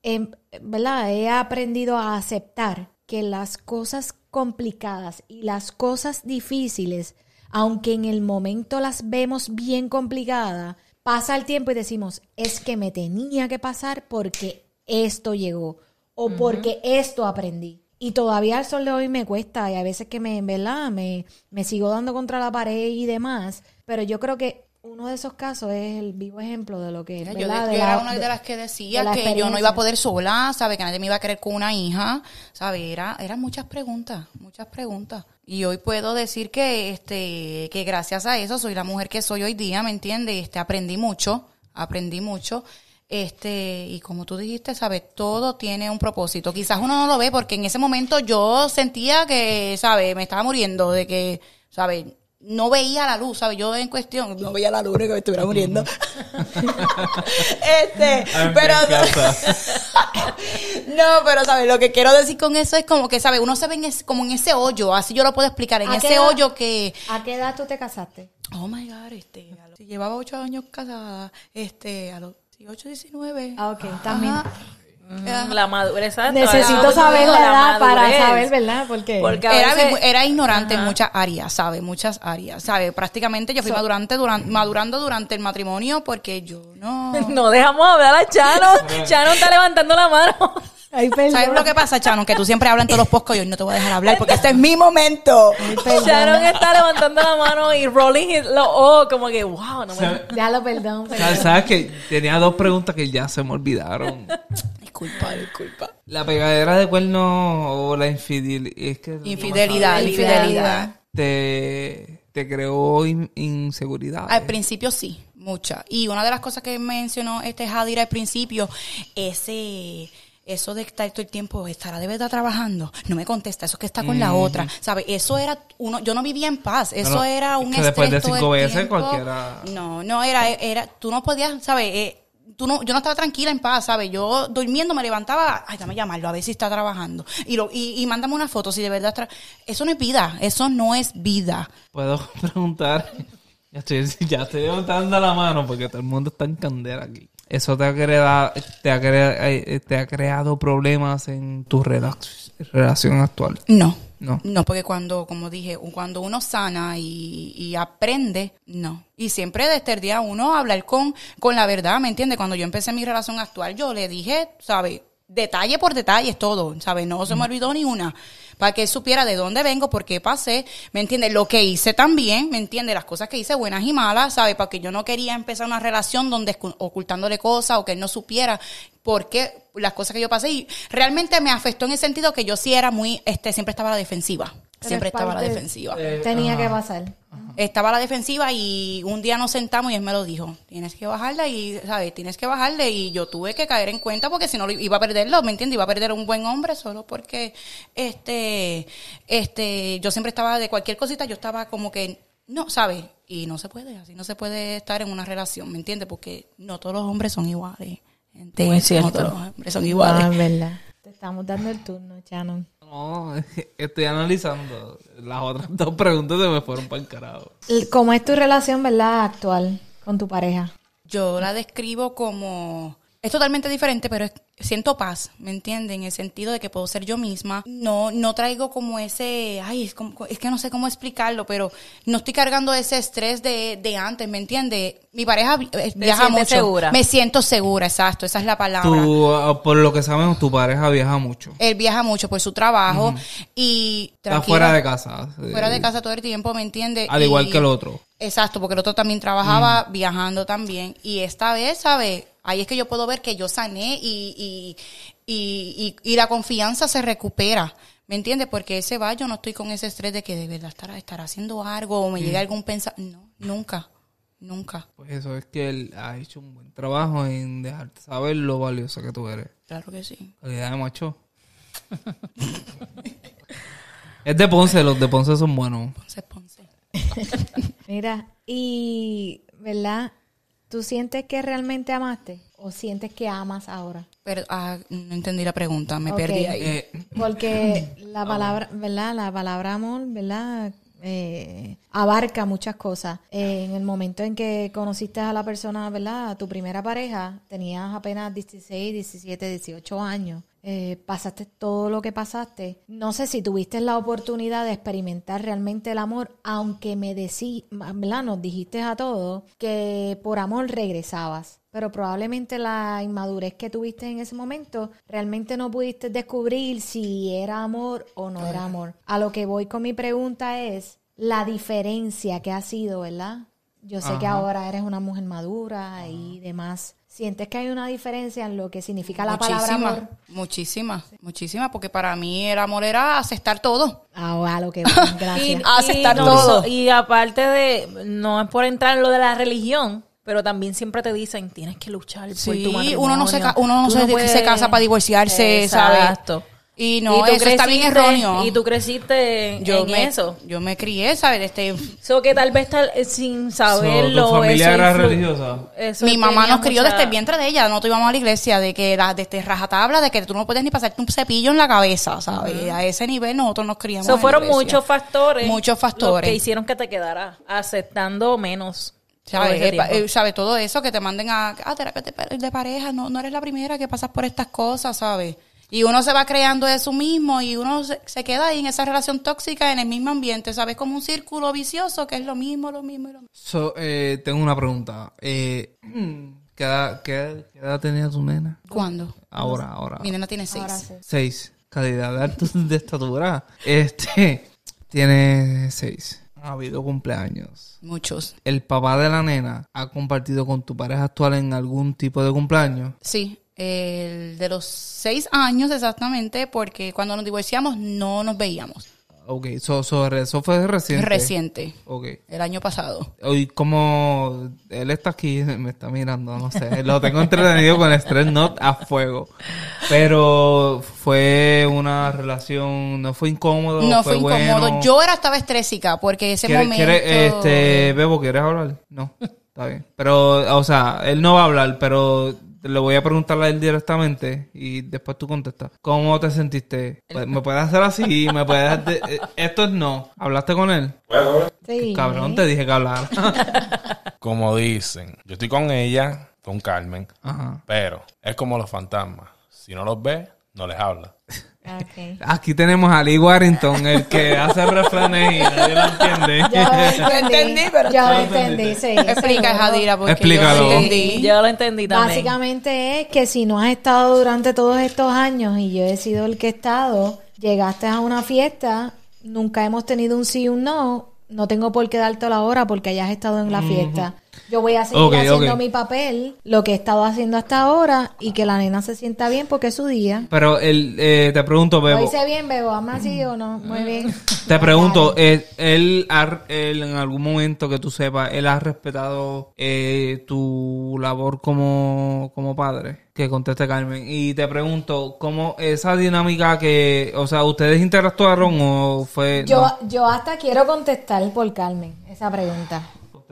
¿verdad? He aprendido a aceptar que las cosas complicadas y las cosas difíciles, aunque en el momento las vemos bien complicadas, pasa el tiempo y decimos, es que me tenía que pasar porque esto llegó o porque esto aprendí. Y todavía al sol de hoy me cuesta y a veces que me, ¿verdad? Me, me sigo dando contra la pared y demás, pero yo creo que uno de esos casos es el vivo ejemplo de lo que, Yo, De yo la- era una de, de- las que de decía que yo no iba a poder sola, ¿sabe? Que nadie me iba a querer con una hija, ¿sabe? Era, eran muchas preguntas, muchas preguntas. Y hoy puedo decir que, este, que gracias a eso soy la mujer que soy hoy día, ¿me entiendes? Este, aprendí mucho, aprendí mucho. Este, y como tú dijiste, ¿sabes? Todo tiene un propósito. Quizás uno no lo ve porque en ese momento yo sentía que, ¿sabes? Me estaba muriendo de que, ¿sabes? No veía la luz, ¿sabes? Yo en cuestión, no veía la luz, que me estuviera muriendo. (laughs) este, me pero (laughs) no, pero sabes, lo que quiero decir con eso es como que, ¿sabes? Uno se ve en ese- como en ese hoyo, así yo lo puedo explicar, en ¿A qué ese edad? hoyo que, ¿A qué edad tú te casaste? oh my god, este, si llevaba ocho años casada, este, a los 18, 19. Ah, ok, también. La madurez, Necesito la saber la edad para saber, ¿verdad? Porque Era, veces- era ignorante en muchas áreas, ¿sabes? Muchas áreas, ¿sabes? Prácticamente yo fui madurante duran- madurando durante el matrimonio porque yo no... (laughs) no dejamos hablar a Chano. (laughs) Chano está levantando la mano. Ay. ¿Sabes lo que pasa, Chano? Que tú siempre hablas en todos los podcasts y hoy no te voy a dejar hablar porque este es mi momento. Sharon está levantando la mano y rolling his- los ojos como que, wow, no me... Ya lo perdón. ¿Sabes que Tenía dos preguntas que ya se me olvidaron. (laughs) Disculpa, disculpa. La pegadera de cuernos o la infidelidad. Es que Infidelidad, infidelidad. te, te creó in- inseguridad. Al principio sí, mucha. Y una de las cosas que mencionó este Jadir al principio, ese eso de estar todo el tiempo, estará de verdad trabajando, no me contesta, eso es que está con la otra, ¿sabes? Eso era uno, yo no vivía en paz, eso no, era es un que después de estrés cinco veces cualquiera- No, no era, era, tú no podías, ¿sabes? Tú no, yo no estaba tranquila en paz, ¿sabes? Yo durmiendo me levantaba, ay, dame llamarlo, a ver si está trabajando. Y, lo, y, y mándame una foto si de verdad... tra- Eso no es vida, eso no es vida. Puedo (laughs) preguntar. Ya estoy, ya estoy levantando la mano porque todo el mundo está en candela aquí. ¿Eso te ha, creado, te ha, crea- eh, te ha creado problemas en tu relac- relación actual? No. No. No, porque cuando, como dije, cuando uno sana y, y aprende, no. Y siempre desde el día uno hablar con, con la verdad, ¿me entiendes? Cuando yo empecé mi relación actual, yo le dije, ¿sabes? Detalle por detalle todo, ¿sabes? No se me olvidó ni una. Para que él supiera de dónde vengo, por qué pasé, ¿me entiendes? Lo que hice también, ¿me entiendes? Las cosas que hice, buenas y malas, ¿sabes? Porque yo no quería empezar una relación donde ocultándole cosas o que él no supiera por qué las cosas que yo pasé. Y realmente me afectó en el sentido que yo sí era muy, este, siempre estaba a la defensiva. Siempre es estaba a la defensiva. Tenía que pasar. Estaba a la defensiva y un día nos sentamos y él me lo dijo. Tienes que bajarla y, ¿sabes? Tienes que bajarle. Y yo tuve que caer en cuenta porque si no lo iba a perderlo, ¿me entiendes? Iba a perder a un buen hombre solo porque, este, este, yo siempre estaba de cualquier cosita, yo estaba como que, no, ¿sabes? Y no se puede, así no se puede estar en una relación, ¿me entiendes? Porque no todos los hombres son iguales. gente. Muy cierto. No todos los hombres son Ah, iguales. es verdad. Te estamos dando el turno, Shannon. No, (laughs) estoy analizando. Las otras dos preguntas se me fueron para el carajo. ¿Cómo es tu relación, verdad, actual con tu pareja? Yo la describo como... Es totalmente diferente, pero es- siento paz, ¿me entienden? En el sentido de que puedo ser yo misma. No no traigo como ese... Ay, es, como- es que no sé cómo explicarlo, pero no estoy cargando ese estrés de, de antes, ¿me entiende? Mi pareja eh, viaja mucho. segura. Me siento segura, exacto, esa es la palabra. Tú, ah, por lo que sabemos, tu pareja viaja mucho. Él viaja mucho por su trabajo y... Está fuera de casa. Fuera de casa todo el tiempo, ¿me entiende? Al igual Y- que el otro. Exacto, porque el otro también trabajaba viajando también. Y esta vez, ¿sabes? Ahí es que yo puedo ver que yo sané y, y, y, y, y la confianza se recupera. ¿Me entiendes? Porque ese va, yo no estoy con ese estrés de que de verdad estará, estará haciendo algo o me llega algún pensamiento. No, nunca, nunca. Pues eso es que él ha hecho un buen trabajo en dejarte saber lo valiosa que tú eres. Claro que sí. Calidad de macho. (laughs) es de Ponce, los de Ponce son buenos. Ponce, Ponce. (laughs) Mira, y, ¿verdad? ¿Tú sientes que realmente amaste o sientes que amas ahora? Pero ah, no entendí la pregunta, me perdí ahí. Eh, Porque (laughs) la palabra, ¿verdad? La palabra amor, ¿verdad? Eh, abarca muchas cosas. Eh, en el momento en que conociste a la persona, ¿verdad? A tu primera pareja, tenías apenas 16, 17, 18 años. Eh, pasaste todo lo que pasaste. No sé si tuviste la oportunidad de experimentar realmente el amor, aunque me decí, ¿verdad? Nos dijiste a todos que por amor regresabas. Pero probablemente la inmadurez que tuviste en ese momento, realmente no pudiste descubrir si era amor o no era amor. A lo que voy con mi pregunta es la diferencia que ha sido, ¿verdad? Yo sé que ahora eres una mujer madura y demás. ¿Sientes que hay una diferencia en lo que significa la palabra muchísima, amor? muchísima, muchísima, porque para mí el amor era aceptar todo. Ah, lo que (laughs) gracias. A aceptar no, todo. Y aparte de, no es por entrar en lo de la religión, pero también siempre te dicen, tienes que luchar por Sí, tu matrimonio. uno no se, ca- uno no se, se casa para divorciarse, ¿sabes? Y no, tú eso está bien creciste- erróneo. Y tú creciste en, yo en me, eso. Yo me crié, ¿sabes? Este, que tal vez tal, eh, sin saberlo. So, ¿tu familia eso era influ- religiosa? eso mi mamá nos crió mucha- desde el vientre de ella, nosotros íbamos a la iglesia, de que la, desde rajatabla, de que tú no puedes ni pasarte un cepillo en la cabeza, ¿sabes? A ese nivel nosotros nos criamos. So en la fueron muchos factores. Muchos factores. Que hicieron que te quedaras aceptando menos. ¿Sabes? Eh, eh, ¿Sabe? Todo eso que te manden a, a terapia de pareja, no, no eres la primera que pasas por estas cosas, ¿sabes? Y uno se va creando eso mismo y uno se, se queda ahí en esa relación tóxica, en el mismo ambiente, ¿sabes? Como un círculo vicioso que es lo mismo, lo mismo y lo mismo. So, eh, tengo una pregunta. Eh, ¿Qué edad, qué- qué edad tenía tu nena? ¿Cuándo? Ahora, ahora. Mi nena tiene seis. Ahora sí. Seis. Calidad de, alto- (laughs) de estatura. Este. Tiene seis. Ha habido cumpleaños. Muchos. ¿El papá de la nena ha compartido con tu pareja actual en algún tipo de cumpleaños? Sí, el de los seis años exactamente, porque cuando nos divorciamos no nos veíamos. Ok, so, so- eso fue reciente. Reciente, Ok. el año pasado. Hoy como él está aquí, me está mirando, no sé, lo tengo entretenido con el Stress Not a fuego. Pero fue una relación, no fue incómodo, No fue incómodo. Yo era estaba estrésica porque ese ¿Quiere- momento... este, Bebo, ¿quieres hablar? No, está bien. Pero, o sea, él no va a hablar, pero le voy a preguntarle a él directamente y después tú contestas. ¿Cómo te sentiste? ¿Me puedes hacer así? ¿Me puedes de- eh, Esto es no. ¿Hablaste con él? Sí. Cabrón, te dije que hablar. (laughs) Como dicen, yo estoy con ella, con Carmen, Ajá. pero es como los fantasmas. Si no los ves, no les hablas. Ok. Aquí tenemos a Lee Warrington, el que hace refranes y nadie lo entiende. Yo lo entendí, pero yo lo entendí, sí. Explica. Jadira, porque Explícalo. yo no entendí. Yo lo entendí también. Básicamente es que si no has estado durante todos estos años y yo he sido el que he estado, llegaste a una fiesta, nunca hemos tenido un sí y un no, no tengo por qué darte la hora porque hayas estado en la fiesta. Yo voy a seguir haciendo mi papel, lo que he estado haciendo hasta ahora y que la nena se sienta bien porque es su día. Pero él, eh, te pregunto, ¿Lo Bebo. hice bien, Bebo? ¿Ama así o no? Muy bien. Te (laughs) pregunto, eh, él, él en algún momento que tú sepas, él ha respetado eh, tu labor como, como padre. Que conteste Carmen. Y te pregunto, ¿cómo esa dinámica que, o sea, ustedes interactuaron o fue... Yo, no? yo hasta quiero contestar por Carmen esa pregunta.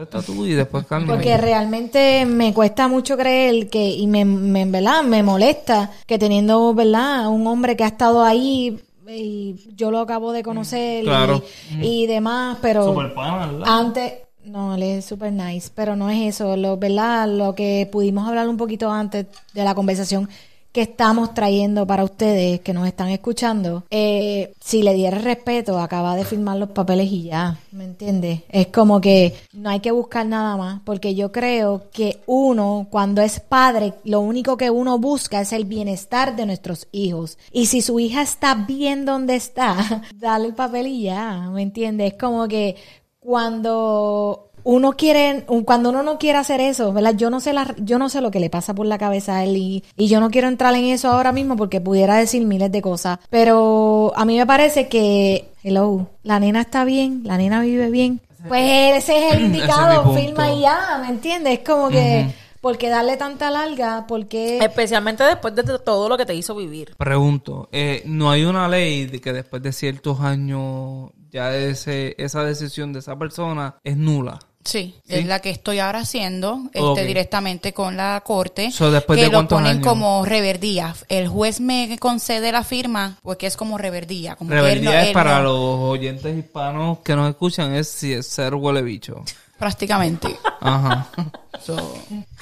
Contesta tú y después Carmen. Porque realmente me cuesta mucho creer que, y me, me, ¿verdad? me molesta que teniendo, ¿verdad? Un hombre que ha estado ahí y yo lo acabo de conocer y- Claro. y, demás, pero Super ¿verdad? antes, no, él es super nice, pero no es eso, lo, ¿verdad? Lo que pudimos hablar un poquito antes de la conversación que estamos trayendo para ustedes que nos están escuchando, eh, si le diera respeto, acaba de firmar los papeles y ya, ¿me entiendes? Es como que no hay que buscar nada más, porque yo creo que uno, cuando es padre, lo único que uno busca es el bienestar de nuestros hijos. Y si su hija está bien donde está, (laughs) dale el papel y ya, ¿me entiendes? Es como que cuando uno quiere, cuando uno no quiere hacer eso, ¿verdad? Yo no sé la, yo no sé lo que le pasa por la cabeza a él y, y yo no quiero entrar en eso ahora mismo porque pudiera decir miles de cosas. Pero a mí me parece que, hello, la nena está bien, la nena vive bien. Pues ese es el es indicado, punto. firma y ya, ¿me entiendes? Es como que, ¿por qué darle tanta larga? Porque Especialmente después de todo lo que te hizo vivir. Pregunto, eh, ¿no hay una ley de que después de ciertos años ya ese, esa decisión de esa persona es nula? Sí, ¿Sí? es la que estoy ahora haciendo este, directamente con la corte. So, después que de lo ponen años? como reverdía. El juez me concede la firma porque es como reverdía. Como que él es él para no- los oyentes hispanos que nos escuchan, es si es ser huele bicho. Prácticamente. Ajá. (laughs) So,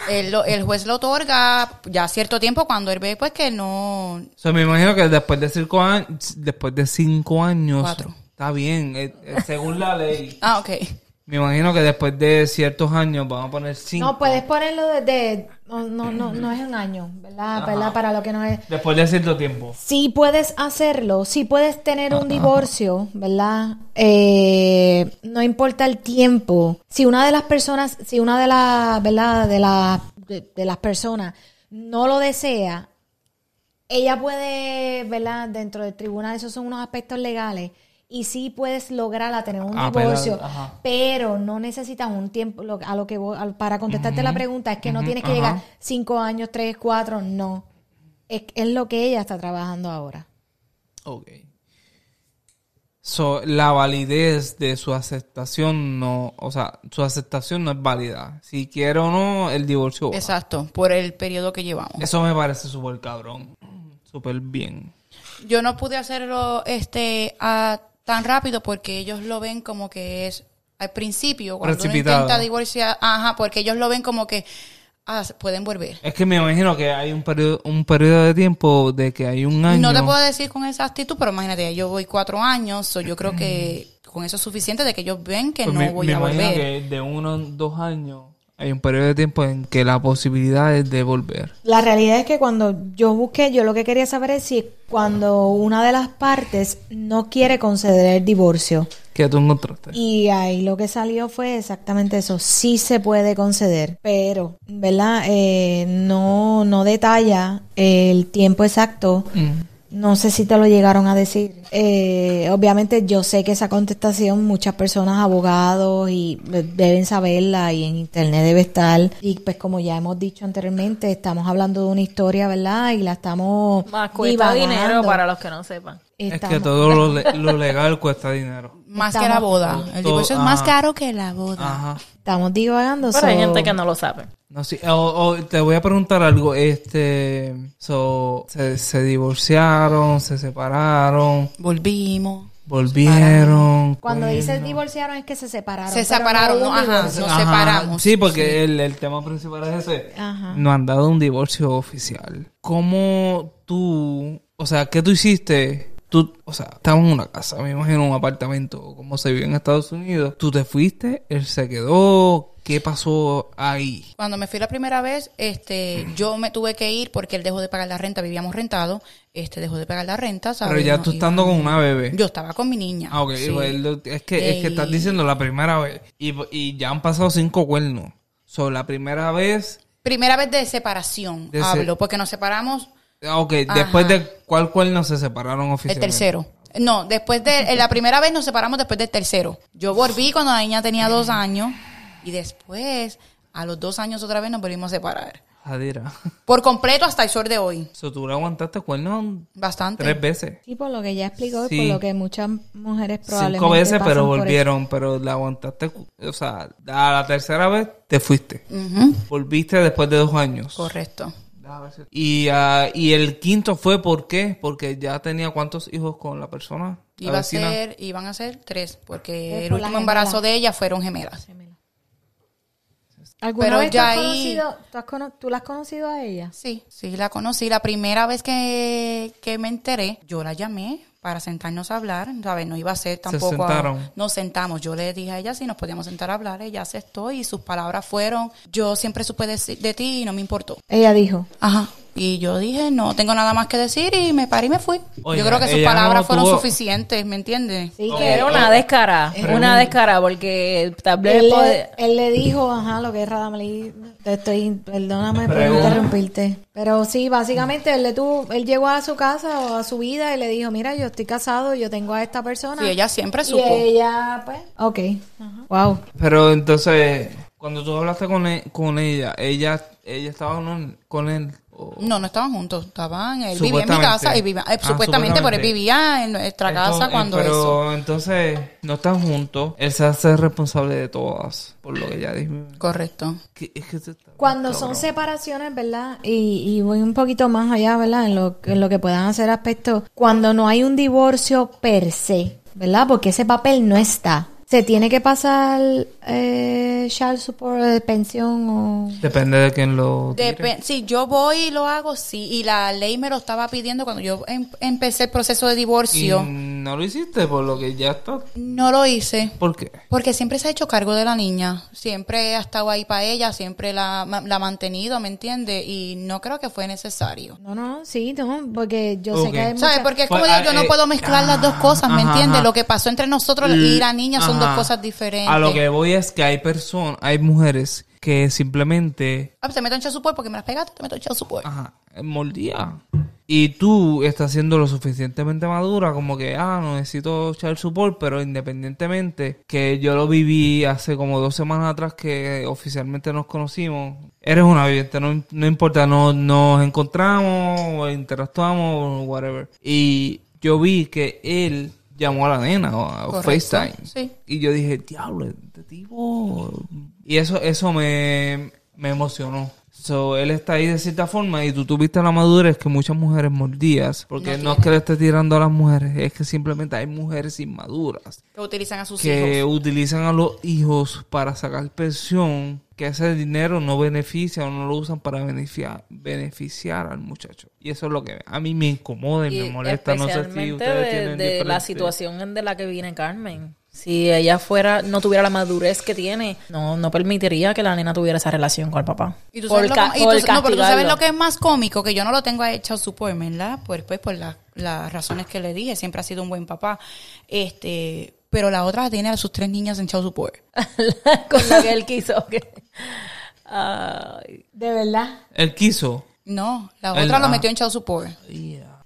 el, juez lo otorga ya cierto tiempo cuando él ve pues que no... So, me imagino que después de cinco años, después de cinco años, Cuatro. está bien, eh, eh, según la ley. Ah, ok. Me imagino que después de ciertos años vamos a poner cinco. no puedes ponerlo desde, no, no, no, no es un año, ¿verdad? ¿verdad? Para lo que no es. Después de cierto tiempo. Sí puedes hacerlo, sí puedes tener un divorcio, ¿verdad? Eh, no importa el tiempo. Si una de las personas, si una de las, ¿verdad? De, de, de las personas no lo desea, ella puede, ¿verdad? Dentro del tribunal, esos son unos aspectos legales. Y sí puedes lograr a tener un Apelar, divorcio, ajá. pero no necesitas un tiempo. lo- a lo que voy- al- para contestarte la pregunta es que no tienes que llegar cinco años, tres, cuatro, no. Es, es lo que ella está trabajando ahora. Ok. So, la validez de su aceptación no, o sea, su aceptación no es válida. Si quiere o no, el divorcio. va. Exacto, por el periodo que llevamos. Eso me parece súper cabrón. Súper bien. Yo no pude hacerlo este a- tan rápido porque ellos lo ven como que es al principio cuando uno intenta divorciar, ajá, porque ellos lo ven como que ah, se pueden volver. Es que me imagino que hay un periodo, un periodo de tiempo de que hay un año. No te puedo decir con exactitud, pero imagínate, yo voy cuatro años, so yo creo que con eso es suficiente de que ellos ven que Pues no me, voy me a imagino volver. que de uno dos años Hay un periodo de tiempo en que la posibilidad es de volver. La realidad es que cuando yo busqué, yo lo que quería saber es si cuando una de las partes no quiere conceder el divorcio. ¿Qué tú encontraste? Y ahí lo que salió fue exactamente eso. Sí se puede conceder, pero, ¿verdad? Eh, no, no detalla el tiempo exacto. Mm. No sé si te lo llegaron a decir. Eh, obviamente yo sé que esa contestación muchas personas, abogados, y eh, deben saberla y en internet debe estar. Y pues como ya hemos dicho anteriormente, estamos hablando de una historia, ¿verdad? Y la estamos Más cuesta divagando. dinero para los que no sepan. Es que todo lo, le- (laughs) lo legal cuesta dinero. Más Estamos- que la boda. El Todo- divorcio es más caro que la boda. Ajá. Estamos divagando. Pero hay so- gente que no lo sabe. No, sí. O- o te voy a preguntar algo. Este, so, se, se divorciaron, se separaron, Volvimos. volvieron. Cuando cogieron. dices divorciaron es que se separaron. Se separaron, ¿no? un Ajá, nos Ajá. separamos. Sí, porque El, el tema principal es ese. Ajá. No han dado un divorcio oficial. ¿Cómo tú, o sea, qué tú hiciste? Tú, o sea, estabas en una casa, me imagino un apartamento, como se vive en Estados Unidos. Tú te fuiste, él se quedó. ¿Qué pasó ahí? Cuando me fui la primera vez, este, yo me tuve que ir porque él dejó de pagar la renta, vivíamos rentado, este, dejó de pagar la renta, ¿sabes? Pero ya No tú iba- estando con una bebé. Yo estaba con mi niña. Ah, ok. sí. pues, es, que, es que estás diciendo la primera vez. Y, y ya han pasado cinco cuernos. So, la primera vez. Primera vez de separación, De se- hablo, porque nos separamos Ok, Ajá. después de cuál cuerno se separaron el oficialmente. tercero. No, después de la primera vez nos separamos después del tercero. Yo volví cuando la niña tenía dos años y después, a los dos años otra vez nos volvimos a separar. Jadira. Por completo hasta el sol de hoy. So, tú le aguantaste cuernos Bastante. tres veces. Sí, por lo que ya explicó y por lo que muchas mujeres probablemente Cinco veces, pasan pero por eso. volvieron. Pero la aguantaste. O sea, a la tercera vez te fuiste. Volviste después de dos años. Correcto. Y, ah, y el quinto fue ¿por qué? Porque ya tenía cuántos hijos con la persona. La Iba a ser, iban a ser tres, porque Es el último embarazo de ella fueron gemelas. ¿Alguna Pero vez ya tú, has ahí- conocido, tú, has cono- tú la has conocido a ella? Sí, sí, la conocí. La primera vez que, que me enteré, yo la llamé para sentarnos a hablar, ¿sabes? No iba a ser tampoco... a- sentaron. nos sentamos. Yo le dije a ella si nos podíamos sentar a hablar. Ella aceptó y sus palabras fueron, yo siempre supe de, de ti y no me importó. Ella dijo. Ajá. Y yo dije, no tengo nada más que decir y me paré y me fui. Yo creo que sus palabras no fueron tuvo- suficientes, ¿me entiendes? Sí, que Era una descara, una descara, porque tal vez él, puede- le, él le dijo, ajá, lo que es Radameli, te estoy, perdóname por interrumpirte. Pero sí, básicamente él le tuvo, él llegó a su casa o a su vida y le dijo, mira, yo estoy casado, yo tengo a esta persona. Sí, ella siempre y supo. ella, pues, ok. Wow. Pero entonces, cuando tú hablaste con, e- con ella, ella ella estaba con él. Él o- No, no estaban juntos, estaban, él vivía en mi casa y vivía, eh, Ah, supuestamente, pero él vivía en nuestra casa Entonces, cuando pero eso. entonces no están juntos. Él se hace responsable de todas, por lo que ella dijo. Correcto. Que- es que se está- Cuando son separaciones, ¿verdad? Y, y voy un poquito más allá, ¿verdad? En lo, en lo que puedan hacer aspectos. Cuando no hay un divorcio per se, ¿verdad? Porque ese papel no está. ¿Se tiene que pasar eh, child support, eh, pensión o...? Depende de quién lo. Depe- si yo voy y lo hago, sí. Y la ley me lo estaba pidiendo cuando yo em- empecé el proceso de Y divorcio. No lo hiciste por lo que ya está. No lo hice. ¿Por qué? Porque siempre se ha hecho cargo de la niña. Siempre ha estado ahí para ella, siempre la, la ha mantenido, ¿me entiende? Y no creo que fue necesario. No, no, sí, no, porque yo sé que hay ¿Sabes? Porque es Pues, como yo, yo ah, no eh, puedo mezclar las dos cosas, ¿me ajá, entiendes? ajá. Lo que pasó entre nosotros y la niña son dos cosas diferentes. A lo que voy es que hay personas, hay mujeres que simplemente Ah, pues te meto en support porque me las pegaste, te meto en support. Ajá, mordía. Y tú estás siendo lo suficientemente madura como que, ah, no necesito child support, pero independientemente que yo lo viví hace como dos semanas atrás que oficialmente nos conocimos, eres una viviente, no, no importa, no, nos encontramos, interactuamos, whatever. Y yo vi que él llamó a la nena o a Correcto, FaceTime. sí. Y yo dije, diablo, este tipo. Y eso, eso me, me emocionó. So, él está ahí de cierta forma y tú tuviste la madurez que muchas mujeres mordías. Porque no, es que le esté tirando a las mujeres, es que simplemente hay mujeres inmaduras Que utilizan a sus que hijos. utilizan a los hijos para sacar pensión, que ese dinero no beneficia o no lo usan para beneficiar, beneficiar al muchacho. Y eso es lo que a mí me incomoda y, me molesta. No sé si ustedes de, tienen de la situación de la que viene Carmen. Si ella fuera, no tuviera la madurez que tiene, no, no permitiría que la nena tuviera esa relación con el papá. Y tú Por sabes, lo, ca- y tú- por no, pero tú sabes lo que es más cómico, que yo no lo tengo hecho support, ¿verdad? Pues, pues por la- las razones que le dije, siempre ha sido un buen papá. Este, pero la otra tiene a sus tres niñas en child support. (laughs) con la que él quiso. que- Ay. De verdad. Él quiso. No, la otra lo metió en child support.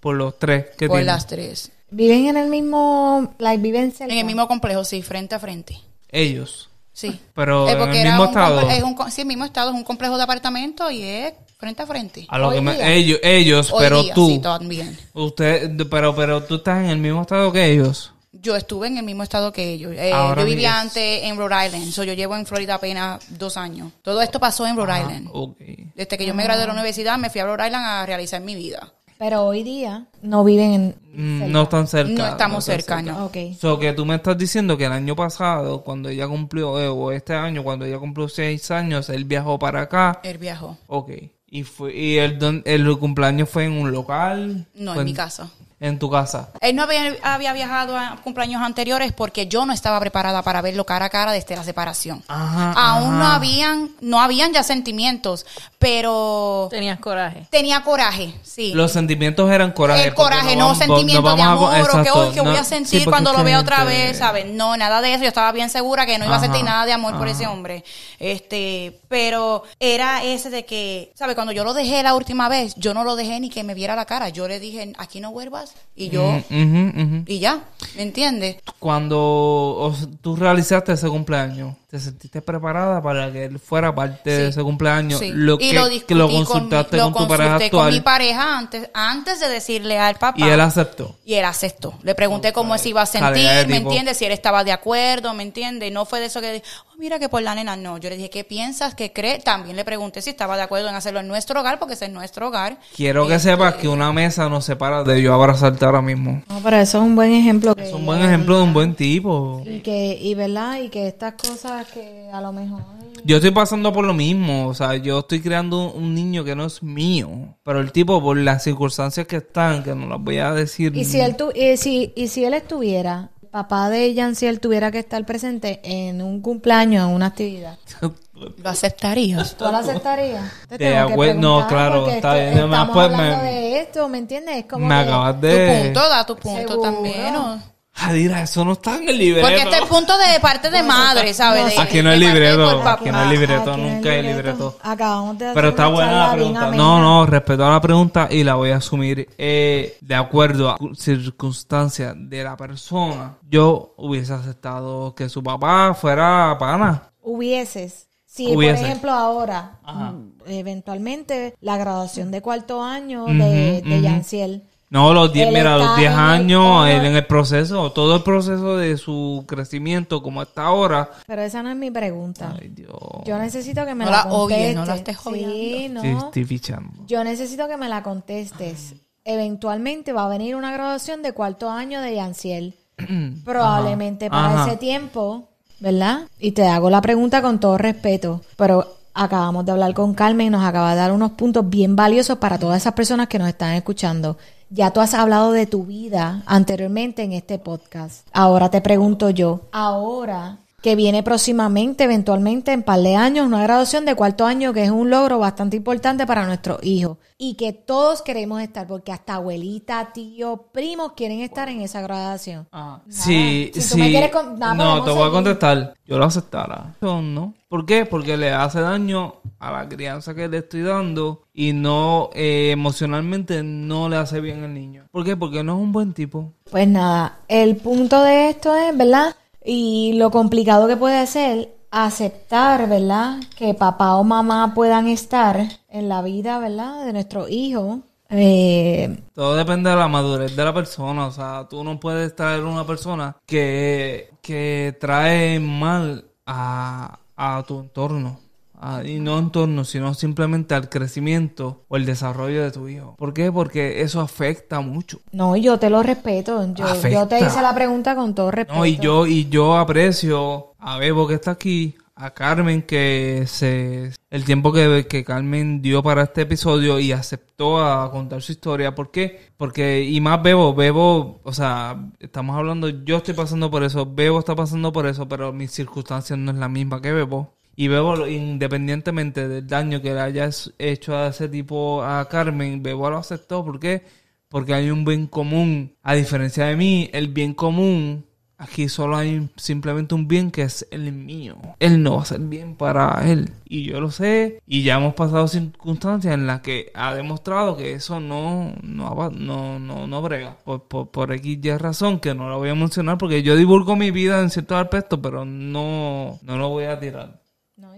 Por los tres que Por tiene. las tres. Viven en el mismo, like, viven cerca. En el mismo complejo, sí, frente a frente. Ellos. Sí. Pero Eh, en el mismo un estado. es un sí, el mismo estado, es un complejo de apartamento y es frente a frente. A lo Hoy que me- ellos, ellos Hoy pero día, tú. sí, también. Usted, pero, pero tú estás en el mismo estado que ellos. Yo estuve en el mismo estado que ellos. Eh, yo vivía antes en Rhode Island, so yo llevo en Florida apenas dos años. Todo esto pasó en Rhode Island. Ok. Desde que yo me gradué de la universidad, me fui a Rhode Island a realizar mi vida. Pero hoy día no viven en... Mm, cerca. No están cerca. No estamos están cerca, no. Ok. So que tú me estás diciendo que el año pasado, cuando ella cumplió, eh, o este año, cuando ella cumplió seis años, él viajó para acá. Él viajó. Ok. Y fue, y el, don- el cumpleaños fue en un local. No, en mi casa. En tu casa. Él no había, había viajado a cumpleaños anteriores porque yo no estaba preparada para verlo cara a cara desde la separación. Ajá. Aún no habían, no habían ya sentimientos, pero Tenías coraje. tenía coraje, sí. Los sentimientos eran coraje. el coraje, no, vamos- sentimiento no de a- amor o que, que voy a sentir cuando lo vea otra vez, ¿sabes? No, nada de eso. Yo estaba bien segura que no iba a sentir nada de amor por ese hombre. Este, pero era ese de que, ¿sabes? Cuando yo lo dejé la última vez, yo no lo dejé ni que me viera la cara. Yo le dije, aquí no vuelvas. Y yo, ujú, ujú. y ya, ¿me entiendes? Cuando tú realizaste ese cumpleaños, ¿te sentiste preparada para que él fuera parte de Sí. ese cumpleaños? Sí. Lo y que, lo que lo con mi- consultaste lo con, tu pareja consulté con mi actual pareja antes, antes de decirle al papá. y él aceptó. Y él aceptó. Le pregunté cómo se iba a sentir, de ¿me entiendes? Si él estaba de acuerdo, ¿me entiendes? No fue de eso que, oh, mira que por la nena, no. Yo le dije, ¿qué piensas? ¿Qué crees? También le pregunté si estaba de acuerdo en hacerlo en nuestro hogar, porque ese es nuestro hogar. Quiero que sepas que una mesa nos separa de yo abrazarte ahora mismo. No, pero eso es un buen ejemplo. Que, Es un buen ejemplo de un buen tipo. Y que, y verdad, y que estas cosas que a lo mejor... Yo estoy pasando por lo mismo, o sea, yo estoy creando un niño que no es mío, pero el tipo por las circunstancias que están, que no las voy a decir. Y si él, tu, y si, y si él estuviera, papá de Jan, si él tuviera que estar presente en un cumpleaños, en una actividad, (laughs) ¿Lo aceptarías? ¿tú lo aceptarías? Te tengo que no, claro, está bien, además, Estamos pues, hablando me- de esto, ¿me entiendes? Es como me que- acabas Tu de... punto, da tu punto Seguro. también, ¿no? Jadira, eso no está en el libreto. Porque este es punto de parte de madre, ¿sabes? Aquí no hay parte libreto, aquí no hay libreto, nunca hay libreto. Acabamos de hacer Pero está buena la pregunta. No, no, respeto a la pregunta y la voy a asumir eh, de acuerdo a circunstancias de la persona. Yo hubiese aceptado que su papá fuera pana. Hubieses. Si, Hubiese. por ejemplo, ahora, Ajá. mm, eventualmente, la graduación de cuarto año de, ujú. Yanciel. No, los 10, Él mira, los está 10 en el- años, él en el proceso, todo el proceso de su crecimiento como está ahora. Pero esa no es mi pregunta. Ay, Dios. Yo necesito que me No la la contestes. no la estés Sí, no. Sí, estoy fichando. Yo necesito que me la contestes. Eventualmente va a venir una graduación de cuarto año de Yanciel. (clears throat) Probablemente para Ajá. ese tiempo, ¿verdad? Y te hago la pregunta con todo respeto, pero acabamos de hablar con Carmen y nos acaba de dar unos puntos bien valiosos para todas esas personas que nos están escuchando. Ya tú has hablado de tu vida anteriormente en este podcast. Ahora te pregunto yo, ahora que viene próximamente, eventualmente, en par de años, una graduación de cuarto año, que es un logro bastante importante para nuestros hijos. Y que todos queremos estar, porque hasta abuelita, tío, primos quieren estar en esa graduación. Sí, Si tú sí. me quieres con- nada, no, te voy a contestar. Yo lo aceptara. Yo no. ¿Por qué? Porque le hace daño a la crianza que le estoy dando y no, eh, emocionalmente no le hace bien al niño. ¿Por qué? Porque no es un buen tipo. Pues nada, el punto de esto es, ¿verdad? Y lo complicado que puede ser aceptar, ¿verdad? Que papá o mamá puedan estar en la vida, ¿verdad? De nuestro hijo. Eh, Todo depende de la madurez de la persona. O sea, tú no puedes traer una persona que, que trae mal a, a tu entorno. Ah, y no entorno, sino simplemente al crecimiento o el desarrollo de tu hijo. ¿Por qué? Porque eso afecta mucho. no, yo te lo respeto. Yo, yo te hice la pregunta con todo respeto. No, y yo, y yo aprecio a Bebo que está aquí, a Carmen que se el tiempo que, que Carmen dio para este episodio y aceptó a contar su historia. ¿Por qué? Porque, y más Bebo, Bebo, o sea, estamos hablando, yo estoy pasando por eso, Bebo está pasando por eso, pero mis circunstancias no es la misma que Bebo. Y Bebo, independientemente del daño que le haya hecho a ese tipo a Carmen, Bebo lo aceptó. ¿Por qué? Porque hay un bien común. A diferencia de mí, el bien común Aquí solo hay simplemente un bien que es el mío. Él no va a ser bien para él. Y yo lo sé. Y ya hemos pasado circunstancias en las que ha demostrado que eso no, no, no, no, no brega. Por, por, por X razón que no lo voy a mencionar porque yo divulgo mi vida en ciertos aspectos, pero no, no lo voy a tirar.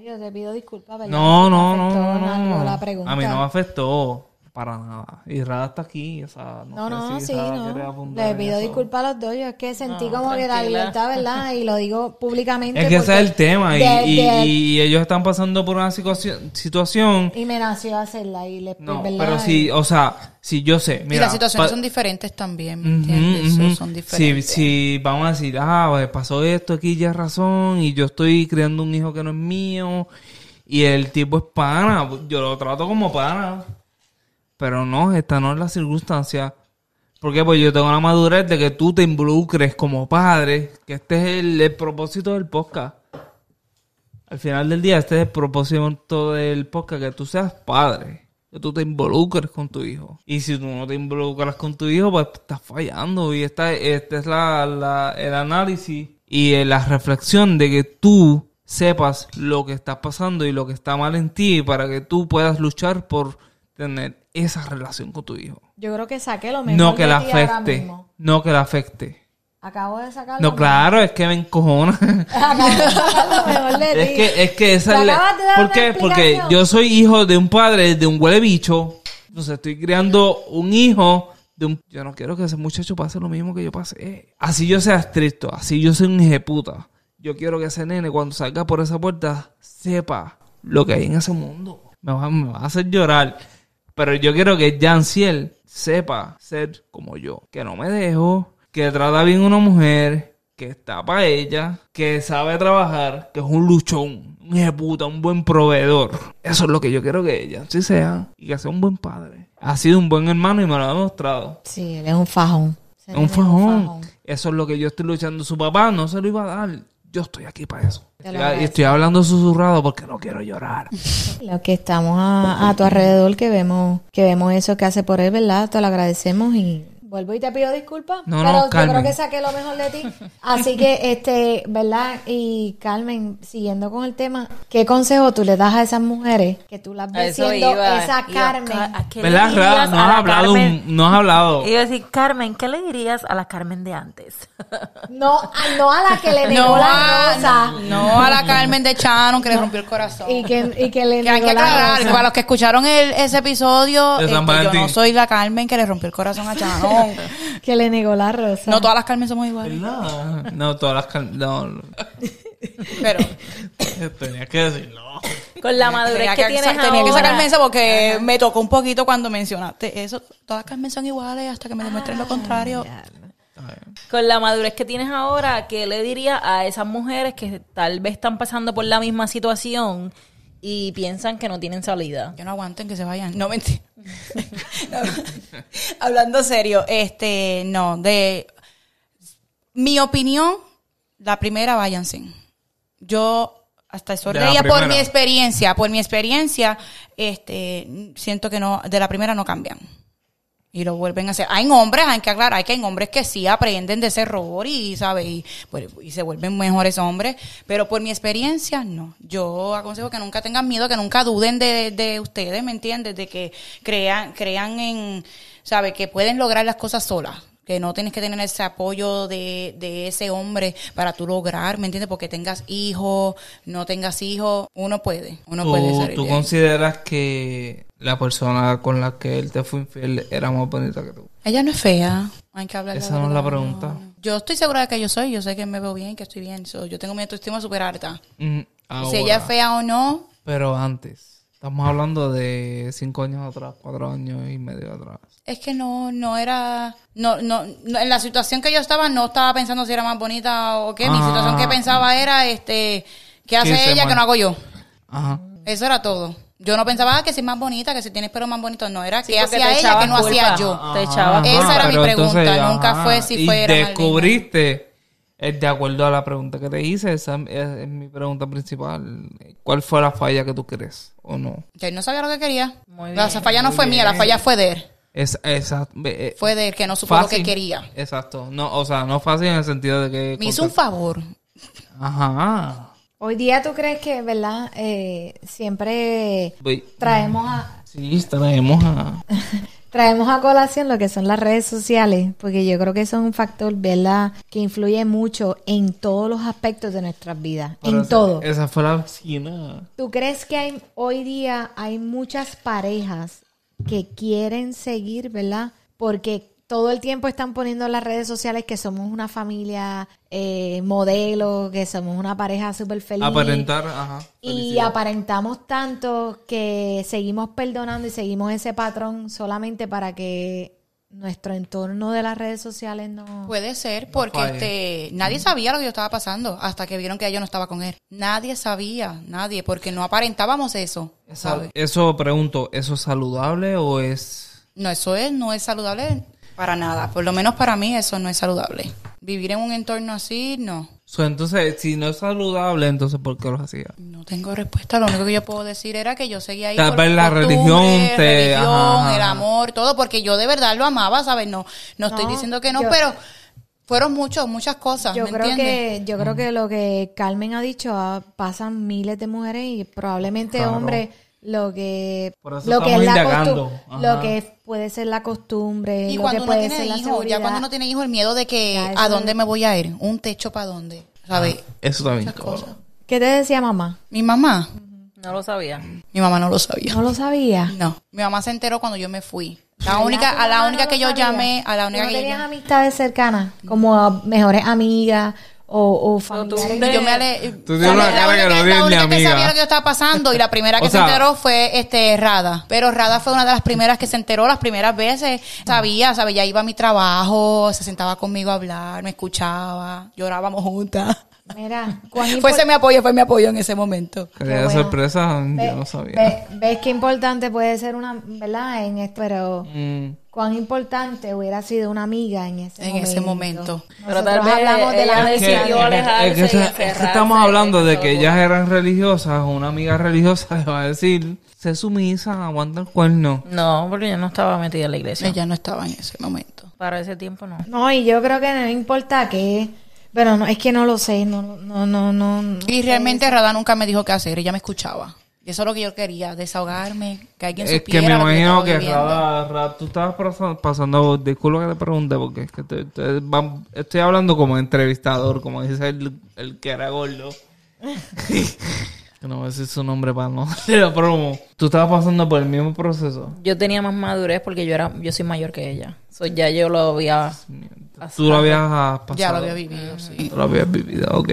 Yo te pido disculpas, ¿verdad? No, no, no, afectó no, en algo no. la pregunta. A mí no me afectó para nada. Y Rada está aquí, o sea, No, no, no, si sí, no. Le pido disculpas a los dos. Yo es que sentí No, como que la tranquila. libertad, ¿verdad? Y lo digo públicamente. Es que ese es el tema. Y, de- y- de- y ellos están pasando por una situación, situación y me nació hacerla y le No, ¿verdad? pero sí, o sea, si yo sé, y mira. las situaciones son diferentes también, ¿me Son Si, diferentes. si vamos a decir, ah, pues pasó esto aquí, ya es razón, y yo estoy criando un hijo que no es mío, y el tipo es pana, yo lo trato como pana. Pero no, esta no es la circunstancia. Porque pues yo tengo la madurez de que tú te involucres como padre, que este es el, propósito del podcast. Al final del día, este es el propósito del podcast, que tú seas padre, que tú te involucres con tu hijo. Y si tú no te involucras con tu hijo, pues estás fallando. Y esta, este es la, la- el análisis y eh, la reflexión de que tú sepas lo que está pasando y lo que está mal en ti para que tú puedas luchar por tener esa relación con tu hijo. Yo creo que saqué lo mejor No que de la ti afecte. mismo. No que la afecte. Acabo de sacar No, claro, es que me encojona. (laughs) Acabo de sacar lo mejor de (laughs) Es ti. que, es que esa es la- ¿Por qué? Porque yo soy hijo de un padre, de un huele bicho. Entonces estoy criando un hijo de un... Yo no quiero que ese muchacho pase lo mismo que yo pasé. Así yo sea estricto, así yo soy un ejeputa. Yo quiero que ese nene cuando salga por esa puerta sepa lo que hay en ese mundo. Me va, me va a hacer llorar. Pero yo quiero que Janciel sepa ser como yo. Que no me dejo, que trata bien a una mujer, que está para ella, que sabe trabajar, que es un luchón, un ejecuta, un buen proveedor. Eso es lo que yo quiero que ella sí sea. Y que sea un buen padre. Ha sido un buen hermano y me lo ha demostrado. Sí, él es un fajón. Es nene un fajón. Eso es lo que yo estoy luchando. Su papá no se lo iba a dar. Yo estoy aquí para eso. Lo y estoy hablando susurrado porque no quiero llorar. (laughs) Los que estamos a, a tu alrededor, que vemos, que vemos eso que hace por él, ¿verdad? Te lo agradecemos y vuelvo y te pido disculpas. No, pero no, yo creo que saqué lo mejor de ti. Así que, (laughs) este, ¿verdad? Y Carmen, siguiendo con el tema, ¿qué consejo tú le das a esas mujeres que tú las A ves eso siendo iba. esa Iba, Carmen? Ca- ¿a le ¿Verdad, a No has la hablado, Carmen? un- no has hablado. Iba a decir, Carmen, ¿qué le dirías a la Carmen de antes? (laughs) No, a- no a la que le negó No la a, rosa. no a la Carmen de Chano que le rompió el corazón. Y que, y que le Que hay que la aclarar, que rosa. para los que escucharon el, ese episodio, De San este, yo no soy la Carmen que le rompió el corazón a Chano. (laughs) Que le negó la rosa. No todas las Carmen somos iguales. ¿Verdad? No, todas las... cal- No, no. Pero (laughs) Tenía que decirlo. Con la madurez tenía que, que, tienes tenía que ahora. sacarme eso porque me tocó un poquito cuando mencionaste eso. Todas las Carmen son iguales hasta que me demuestren lo contrario. Con la madurez que tienes ahora, ¿qué le dirías a esas mujeres que tal vez están pasando por la misma situación y piensan que no tienen salida? Que no aguanten, que se vayan. No, mentira. (laughs) No. Hablando serio, este, no, de mi opinión, la primera, váyanse. Yo hasta eso ella por mi experiencia, por mi experiencia, este, siento que no, de la primera no cambian. Y lo vuelven a hacer. Hay hombres, hay que aclarar, hay que hay hombres que sí aprenden de ese error y, ¿sabes? Y, pues, y se vuelven mejores hombres. Pero por mi experiencia, no. Yo aconsejo que nunca tengan miedo, que nunca duden de, de ustedes, ¿me entiendes? De que crean, crean en, ¿sabes? Que pueden lograr las cosas solas. Que no tienes que tener ese apoyo de, de ese hombre para tú lograr, ¿me entiendes? Porque tengas hijos, no tengas hijos, uno puede. Uno puede ¿Tú, salir tú consideras que la persona con la que él te fue infiel era más bonita que tú? Ella no es fea. Hay que hablar. Esa no es la pregunta. Yo estoy segura de que yo soy. Yo sé que me veo bien, que estoy bien. So, yo tengo mi autoestima súper alta. Mm, Si ella es fea o no, Pero antes. Estamos hablando de cinco años atrás, cuatro años y medio atrás. es que no, no era, no, no, no, en la situación que yo estaba no estaba pensando si era más bonita o qué. Mi Ah. situación que pensaba era, este, ¿Qué hace ella que no hago yo? Ajá. Eso era todo. Yo no pensaba ah, que si es más bonita, que si tienes pelo más bonito. No, era Sí, que hacía ella que no hacía yo. Te echaba Esa era mi pregunta, nunca fue si y fuera descubriste, eh, de acuerdo a la pregunta que te hice, esa es, es mi pregunta principal. ¿Cuál fue la falla que tú crees o no? Que él no sabía lo que quería. Muy la bien, falla no fue mía, la falla fue de él. Es, esa, eh, Fue de él que no supo lo que quería. Exacto. No, o sea, no fácil en el sentido de que... Me hizo un favor. Ajá. Hoy día tú crees que, ¿verdad? Eh, siempre Voy- traemos a, Sí, traemos a... traemos a colación lo que son las redes sociales, porque yo creo que es un factor, ¿verdad? Que influye mucho en todos los aspectos de nuestras vidas, Pero en esa- todo. Esa fue la vecina. ¿Tú crees que hay, hoy día hay muchas parejas que quieren seguir, ¿verdad? Porque todo el tiempo están poniendo en las redes sociales que somos una familia eh, modelo, que somos una pareja súper feliz. Aparentar, ajá. Y aparentamos tanto que seguimos perdonando y seguimos ese patrón solamente para que nuestro entorno de las redes sociales no... Puede ser, porque este, nadie sabía lo que yo estaba pasando hasta que vieron que yo no estaba con él. Nadie sabía, nadie, porque no aparentábamos eso, ¿sabes? Eso pregunto, ¿eso es saludable o es...? No, eso es, no es saludable para nada. Por lo menos para mí eso no es saludable. Vivir en un entorno así, no. So, entonces, si no es saludable, entonces ¿por qué lo hacía? No tengo respuesta. Lo único que yo puedo decir era que yo seguía ahí Tal por vez la religión te- religión, ajá, el amor, todo, porque yo de verdad lo amaba, ¿sabes? No, no, estoy No, diciendo que no, yo- pero fueron muchos, muchas cosas, Yo ¿me creo entiendes? que yo creo que lo que Carmen ha dicho ah, pasan miles de mujeres y probablemente Claro. hombres lo que Por eso lo que es la lo que puede ser la costumbre, Y lo cuando que uno puede tiene ser la hijos, ya cuando uno tiene hijos, el miedo de que Ya, a es- dónde me voy a ir, un techo para dónde, ¿sabes? Eso también. Cosas. ¿Qué te decía mamá? Mi mamá, No lo sabía. mi mamá no lo sabía. No lo sabía. No, mi mamá se enteró cuando yo me fui. La ¿Verdad única, a la única no que yo sabía? llamé, a la ¿Tú única no que yo tenías llamé. amistades cercanas, como mejores amigas o, o familiares. Yo me ale... Tú tienes una la cara que no tienes ni única que amiga. sabía lo que yo estaba pasando y la primera (laughs) que O se sea- enteró fue este Rada. Pero Rada fue una de las primeras que se enteró las primeras veces. Sabía, sabía, ya iba a mi trabajo, se sentaba conmigo a hablar, me escuchaba, llorábamos juntas. Mira, cuán (laughs) Fue ese mi apoyo, fue mi apoyo en ese momento. Quería bueno. sorpresa, ve- yo no sabía. ve- ves qué importante puede ser una, ¿verdad? En esto, pero Mm. cuán importante hubiera sido una amiga en ese En momento. ese momento. Pero Nosotros tal vez hablamos de la que- decidió es que- alejarse es que esa- y es que encerrarse estamos hablando en de que ellas eran religiosas, una amiga (laughs) religiosa le va a decir, sé sumisa, aguanta el cuerno. No, porque yo no estaba metida en la iglesia. Ella no estaba en ese momento. Para ese tiempo no. No, y yo creo que no importa qué, pero no, es que no lo sé, no, no, no, no. no Y realmente. Rada nunca me dijo qué hacer, ella me escuchaba. Y eso es lo que yo quería, desahogarme, que alguien Es supiera que me imagino que viviendo. Rada, Rada, tú estabas pasando, pasando, disculpa que te pregunte, porque es que te- te- vam- estoy hablando como entrevistador, como dice el, el que era gordo. (laughs) no voy a decir su nombre para no (laughs) hacerle la promo. Tú estabas pasando por el mismo proceso. Yo tenía más madurez porque yo era, yo soy mayor que ella. So, ya yo lo había Tú lo habías ah, pasado. Ya lo había vivido, sí. Tú lo habías vivido, ok.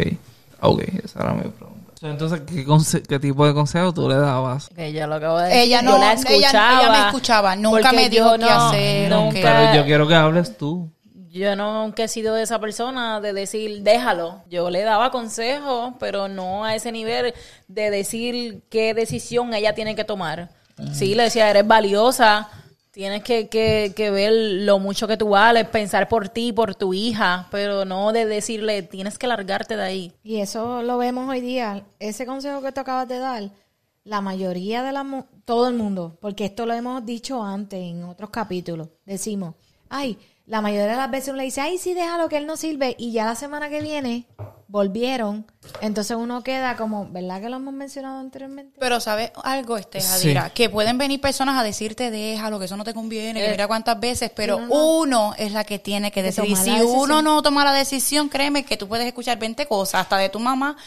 Ok, esa era mi pregunta. Entonces, ¿qué, conse- qué tipo de consejo tú le dabas? que ella lo acabo de decir. Ella yo no, la ella- escuchaba. ella me escuchaba, nunca me dijo yo qué no- hacer nunca- Pero yo quiero que hables tú. Yo nunca he sido esa persona de decir, déjalo. Yo le daba consejos, pero no a ese nivel de decir qué decisión ella tiene que tomar. Sí, le decía, eres valiosa, tienes que, que, que ver lo mucho que tú vales, pensar por ti, por tu hija, pero no de decirle, tienes que largarte de ahí. Y eso lo vemos hoy día. Ese consejo que tú acabas de dar, la mayoría de la mu- todo el mundo, porque esto lo hemos dicho antes en otros capítulos, decimos, ay, la mayoría de las veces uno le dice, ay, sí, déjalo que él no sirve, y ya la semana que viene volvieron, entonces uno queda como, ¿verdad que lo hemos mencionado anteriormente? Pero ¿sabes algo, este, Sí. Jadira? Que pueden venir personas a decirte, déjalo, que eso no te conviene, que Eh. mira cuántas veces, pero Sí, no, no. uno es la que tiene que Que decidir. Si uno no toma la decisión, créeme que tú puedes escuchar 20 cosas, hasta de tu mamá.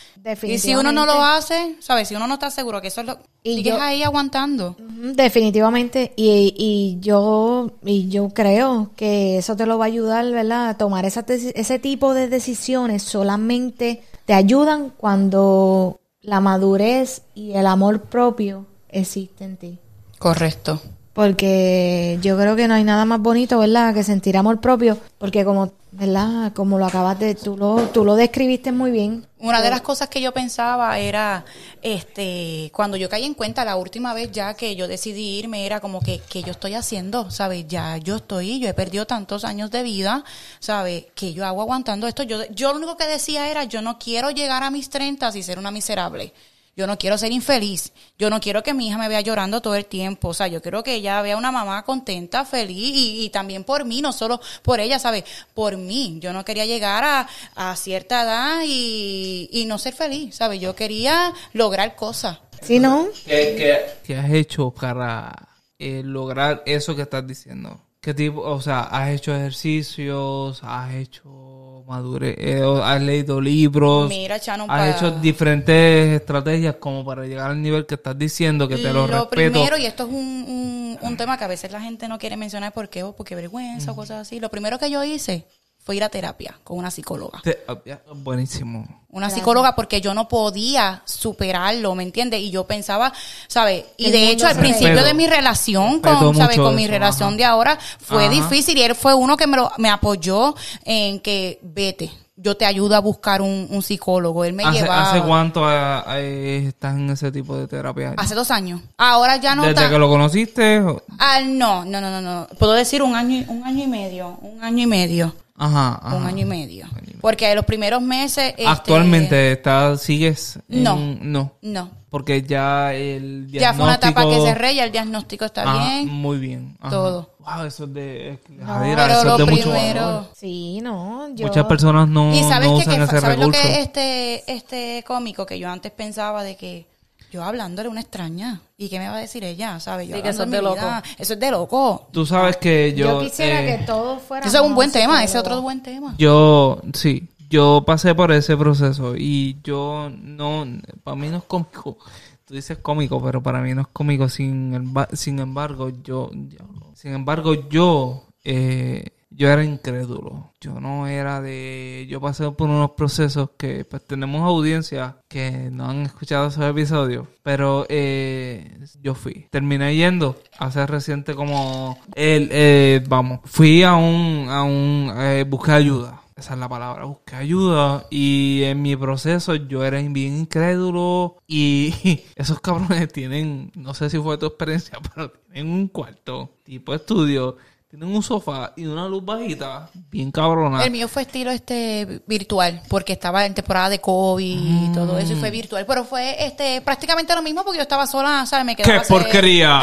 Y si uno no lo hace, ¿sabes? Si uno no está seguro que eso es lo... Y sigues yo- ahí aguantando. Definitivamente. Y, y yo y yo creo que eso te lo va a ayudar, ¿verdad? A tomar esa ese tipo de decisiones solamente te ayudan cuando la madurez y el amor propio existe en ti. Correcto. Porque yo creo que no hay nada más bonito, ¿verdad? Que sentir amor propio. Porque como, ¿verdad? Como lo acabas de, tú lo, tú lo describiste muy bien. Una de las cosas que yo pensaba era, este, cuando yo caí en cuenta la última vez ya que yo decidí irme, era como que, que yo estoy haciendo, ¿sabes? Ya yo estoy, yo he perdido tantos años de vida, ¿sabes? Que yo hago aguantando esto. Yo, yo lo único que decía era, yo no quiero llegar a mis 30 y ser una miserable. Yo no quiero ser infeliz. Yo no quiero que mi hija me vea llorando todo el tiempo. O sea, yo quiero que ella vea una mamá contenta, feliz y, y también por mí, no solo por ella, ¿sabes? Por mí. Yo no quería llegar a, a cierta edad y, y no ser feliz, ¿sabes? Yo quería lograr cosas. ¿Sí, no? ¿Qué, qué- qué has hecho para eh, lograr eso que estás diciendo? ¿Qué tipo? O sea, ¿has hecho ejercicios? ¿Has hecho madurez? eh, ¿Has leído libros? Mira, Chano, ¿Has hecho diferentes estrategias como para llegar al nivel que estás diciendo, que te lo, respeto? primero, y esto es un, un, un tema que a veces la gente no quiere mencionar porque, oh, porque vergüenza o cosas así. Lo primero que yo hice fue ir a terapia con una psicóloga. Ah, buenísimo. Una psicóloga porque yo no podía superarlo, ¿me entiendes? Y yo pensaba, ¿sabes? Y El de hecho, al principio de mi relación con, ¿sabes? Con mi eso, relación ajá. de ahora fue Ajá. difícil y él fue uno que me, lo, me apoyó en que vete, yo te ayudo a buscar un, un psicólogo. Él me ¿Hace, llevaba hace cuánto ah, eh, estás en ese tipo de terapia? hace dos años. Ahora ya no ¿Desde que lo conociste? o- Ah, no, no, no, no, no. Puedo decir un año, y- un año y medio, un año y medio, Ajá, ajá. un año y medio. Porque los primeros meses. este, Actualmente estás, sigues en- No. no No. porque ya el diagnóstico Ya fue una etapa que cerré, ya el diagnóstico está Ajá, bien. muy bien ajá. Todo. wow eso es de es que- No, Pero eso lo es de mucho primero. valor. Sí, no. Yo, muchas personas no, y sabes no que, usan que- ese sabes lo que es este, este cómico que yo antes pensaba de que yo hablándole a una extraña y qué me va a decir ella, ¿sabes? Yo Sí, que eso es de mi vida. Eso es de loco. tú sabes que yo, yo quisiera eh, que todo fuera. Eso es un buen tema, ese es otro buen tema. yo sí yo pasé por ese proceso y yo no para mí no es cómico tú dices cómico pero para mí no es cómico sin sin embargo yo yo- sin embargo yo eh, yo era incrédulo. Yo no era de yo pasé por unos procesos que pues tenemos audiencia que no han escuchado esos episodios pero eh, yo fui. Terminé yendo hace reciente como el eh, vamos fui a un a un eh, busqué ayuda. Esa es la palabra, busqué ayuda. Y en mi proceso yo era bien incrédulo y (laughs) esos cabrones tienen, no sé si fue tu experiencia, (laughs) pero tienen un cuarto tipo estudio, tienen un sofá y una luz bajita, bien cabrona. El mío fue estilo este virtual, porque estaba en temporada de COVID y todo eso, y Mm. fue virtual. Pero fue este prácticamente lo mismo porque yo estaba sola, ¿sabes? Me ¡Qué quedaba hacer- porquería!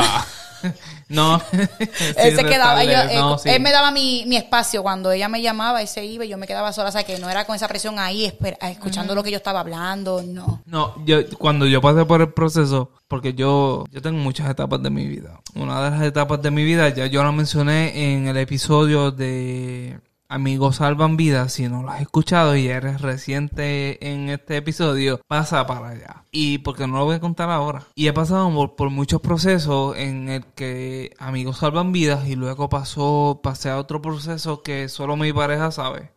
(laughs) (laughs) no. Él se quedaba, yo, restarle, no, sí. él me daba mi, mi espacio cuando ella me llamaba, él se iba y yo me quedaba sola, o sea que no era con esa presión ahí, esper- escuchando lo que yo estaba hablando, no. No, yo cuando yo pasé por el proceso, porque yo, yo tengo muchas etapas de mi vida. Una de las etapas de mi vida, ya yo la mencioné en el episodio de Amigos Salvan Vidas. Si no lo has escuchado y eres reciente en este episodio, pasa para allá. Y porque no lo voy a contar ahora. Y he pasado por, muchos procesos en el que Amigos Salvan Vidas y luego pasó, pasé a otro proceso que solo mi pareja sabe.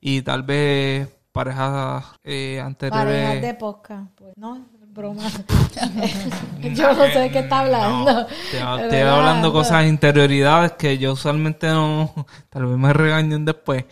Y tal vez parejas eh, anteriores. De podcast. Pues, no, broma. (laughs) yo no sé de qué está hablando. No, te, estoy hablando cosas, interioridades que yo usualmente no, tal vez me regañen después,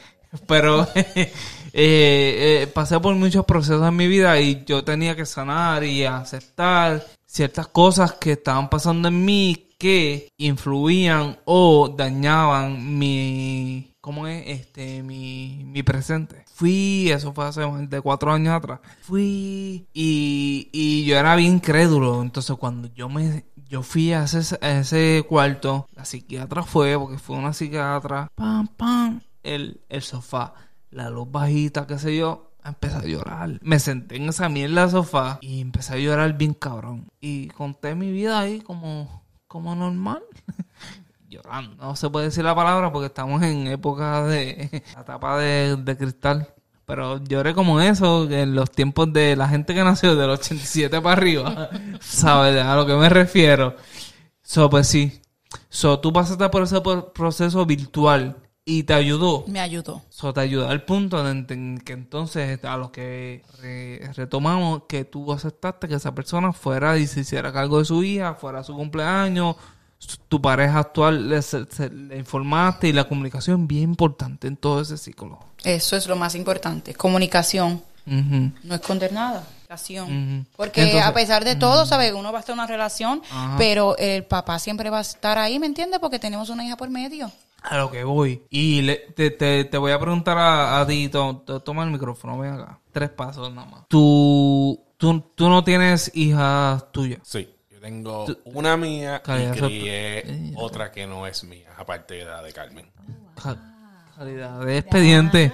pero (laughs) eh, eh, pasé por muchos procesos en mi vida y yo tenía que sanar y aceptar ciertas cosas que estaban pasando en mí que influían o dañaban mi, ¿cómo es? Este, mi, mi presente. Fui, eso fue hace más de cuatro años atrás. Fui y, y yo era bien crédulo. Entonces cuando yo me, yo fui a ese, a ese cuarto, la psiquiatra fue, porque fue una psiquiatra, pam, pam, el, el sofá, la luz bajita, qué sé yo, empecé a llorar. Me senté en esa mierda de sofá y empecé a llorar bien cabrón. Y conté mi vida ahí como, como normal. (laughs) Llorando. No se puede decir la palabra porque estamos en época de (laughs) la etapa de, de cristal. Pero lloré como eso, en los tiempos de la gente que nació del 87 para arriba. (laughs) ¿Sabes a lo que me refiero? So, pues sí. So, tú pasaste por ese proceso virtual y te ayudó. Me ayudó. So, te ayudó al punto de que entonces a lo que re- retomamos que tú aceptaste que esa persona fuera y se hiciera cargo de su hija, fuera su cumpleaños tu pareja actual le, informaste y la comunicación es bien importante en todo ese ciclo. Eso es lo más importante. Comunicación. No esconder nada. Comunicación. Porque Entonces- a pesar de todo, ¿sabes? Uno va a estar en una relación, pero el papá siempre va a estar ahí, ¿me entiendes? Porque tenemos una hija por medio. A lo que voy. Y le- te, te- te voy a preguntar a, a ti, to- to- toma el micrófono, ven acá. Tres pasos nada más. Tú, tú, tú no tienes hijas tuyas. Sí, tengo una mía Calidad y crié otra que no es mía, aparte de la de Carmen. Ca- Calidad de expediente.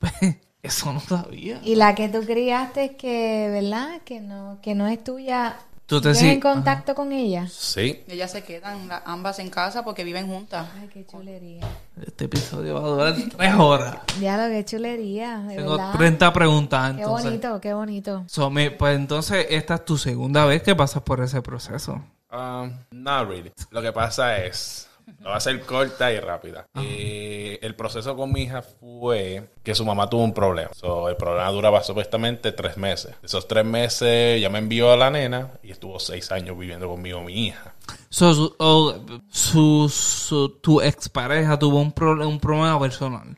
(laughs) Eso no sabía. Y la que tú criaste que, ¿verdad? Que no, que no es tuya. Tú te ¿Sigues sí- en contacto con ella? Sí, Ellas se quedan la- ambas en casa porque viven juntas. Ay, qué chulería. Este episodio va a durar tres horas. Ya lo que chulería, de Tengo verdad. 30 preguntas Qué entonces. bonito, qué bonito. So, me- pues entonces esta es tu segunda vez que pasas por ese proceso. Um, not really. Lo que pasa es, (laughs) lo va a ser corta y rápida. Eh, el proceso con mi hija fue que su mamá tuvo un problema. So, el problema duraba supuestamente tres meses. Esos tres meses ella me envió a la nena y estuvo seis años viviendo conmigo mi hija. So, su, su- su- tu expareja tuvo un, pro- un problema personal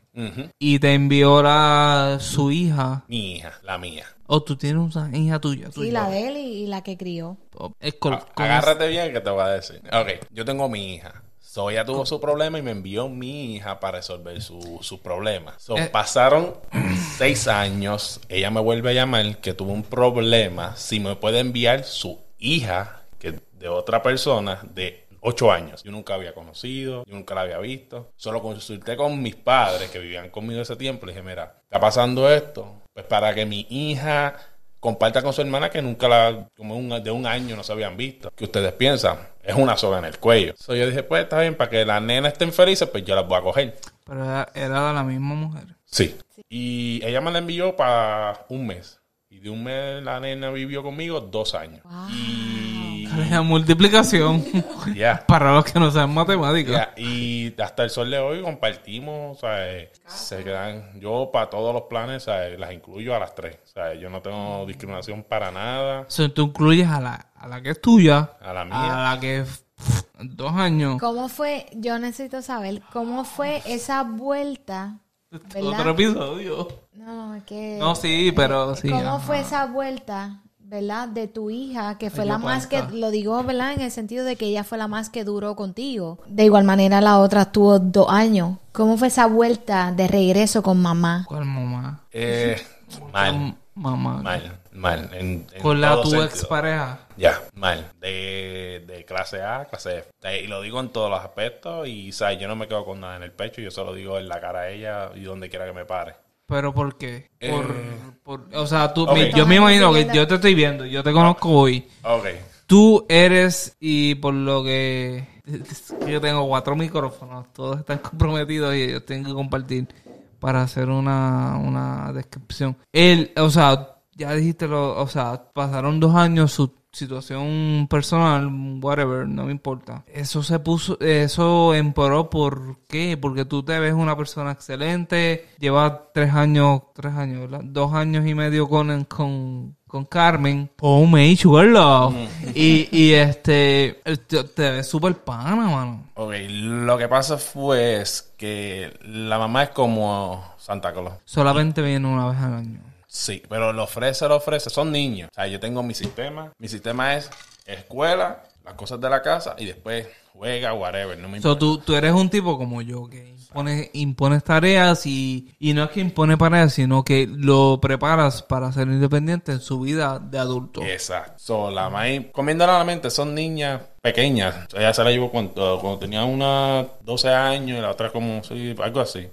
y te envió la, su hija. Mi hija, la mía. O tú tienes una hija tuya. Sí, tuya. la de él y, y la que crió. Es Ah, Agárrate bien que te voy a decir. Ok, yo tengo mi hija. So, ella tuvo su problema y me envió mi hija para resolver su, su problema. So, Eh. pasaron seis años. Ella me vuelve a llamar que tuvo un problema. Si me puede enviar su hija, que de otra persona, de ocho años. Yo nunca había conocido, yo nunca la había visto. Solo consulté con mis padres que vivían conmigo ese tiempo. Le dije, mira, está pasando esto. Pues para que mi hija comparta con su hermana que nunca la, como un- de un año no se habían visto. ¿Qué ustedes piensan? Es una soga en el cuello. So, yo dije, pues está bien, para que las nenas estén felices, pues yo las voy a coger. Pero era, era la misma mujer. Sí. Y ella me la envió para un mes. De un mes la nena vivió conmigo dos años. Y La multiplicación. ya. Para los que no saben matemáticas. Ya, y hasta el sol de hoy compartimos, o sea, eh, se quedan, yo para todos los planes, o sea, las incluyo a las tres, o sea, yo no tengo discriminación para nada, So, tú incluyes a la, a la que es tuya, a la mía. a la que es dos años. ¿Cómo fue? Yo necesito saber cómo fue esa vuelta, Otro episodio. No, no, es que... No, sí, pero sí. ¿Cómo ajá. fue esa vuelta, verdad, de tu hija, que fue Ay, la más que, lo digo, verdad, en el sentido de que ella fue la más que duró contigo? De igual manera, la otra tuvo dos años. ¿Cómo fue esa vuelta de regreso con mamá? ¿Cuál mamá? Eh, mal, Mamá. mal, mal. En, en Con la tu sentido. expareja. Ya, mal. De, de clase A clase F. Y lo digo en todos los aspectos y, ¿sabes? Yo no me quedo con nada en el pecho, yo solo digo en la cara a ella y donde quiera que me pare. ¿Pero por qué? Por, Eh. por- o sea, tú, yo me imagino que yo te estoy viendo, yo te conozco hoy. Ok. Tú eres, y por lo que yo tengo cuatro micrófonos, todos están (laughs) comprometidos y ellos tienen que compartir para hacer una, una descripción. Él, o sea, ya dijiste, lo, o sea, pasaron dos años, su situación personal, whatever, no me importa. Eso se puso, eso empeoró, ¿por qué? Porque tú te ves una persona excelente, llevas tres años, tres años, ¿verdad? Dos años y medio con, con, con Carmen, homemade sugar love. Y, y este, te, te ves súper pana, mano. Ok, lo que pasa fue es que la mamá es como Santa Claus. Solamente viene una vez al año. Sí, pero lo ofrece, lo ofrece. Son niños. O sea, yo tengo mi sistema. Mi sistema es escuela, las cosas de la casa y después juega, whatever. No me So, importa. tú, tú eres un tipo como yo, que impone, impones tareas y, y no es que impone tareas, sino que lo preparas para ser independiente en su vida de adulto. Exacto. So, la maíz, comiendo a la mente, son niñas pequeñas. Ella se la llevó cuando, cuando tenía una 12 años y la otra como, sí, algo así.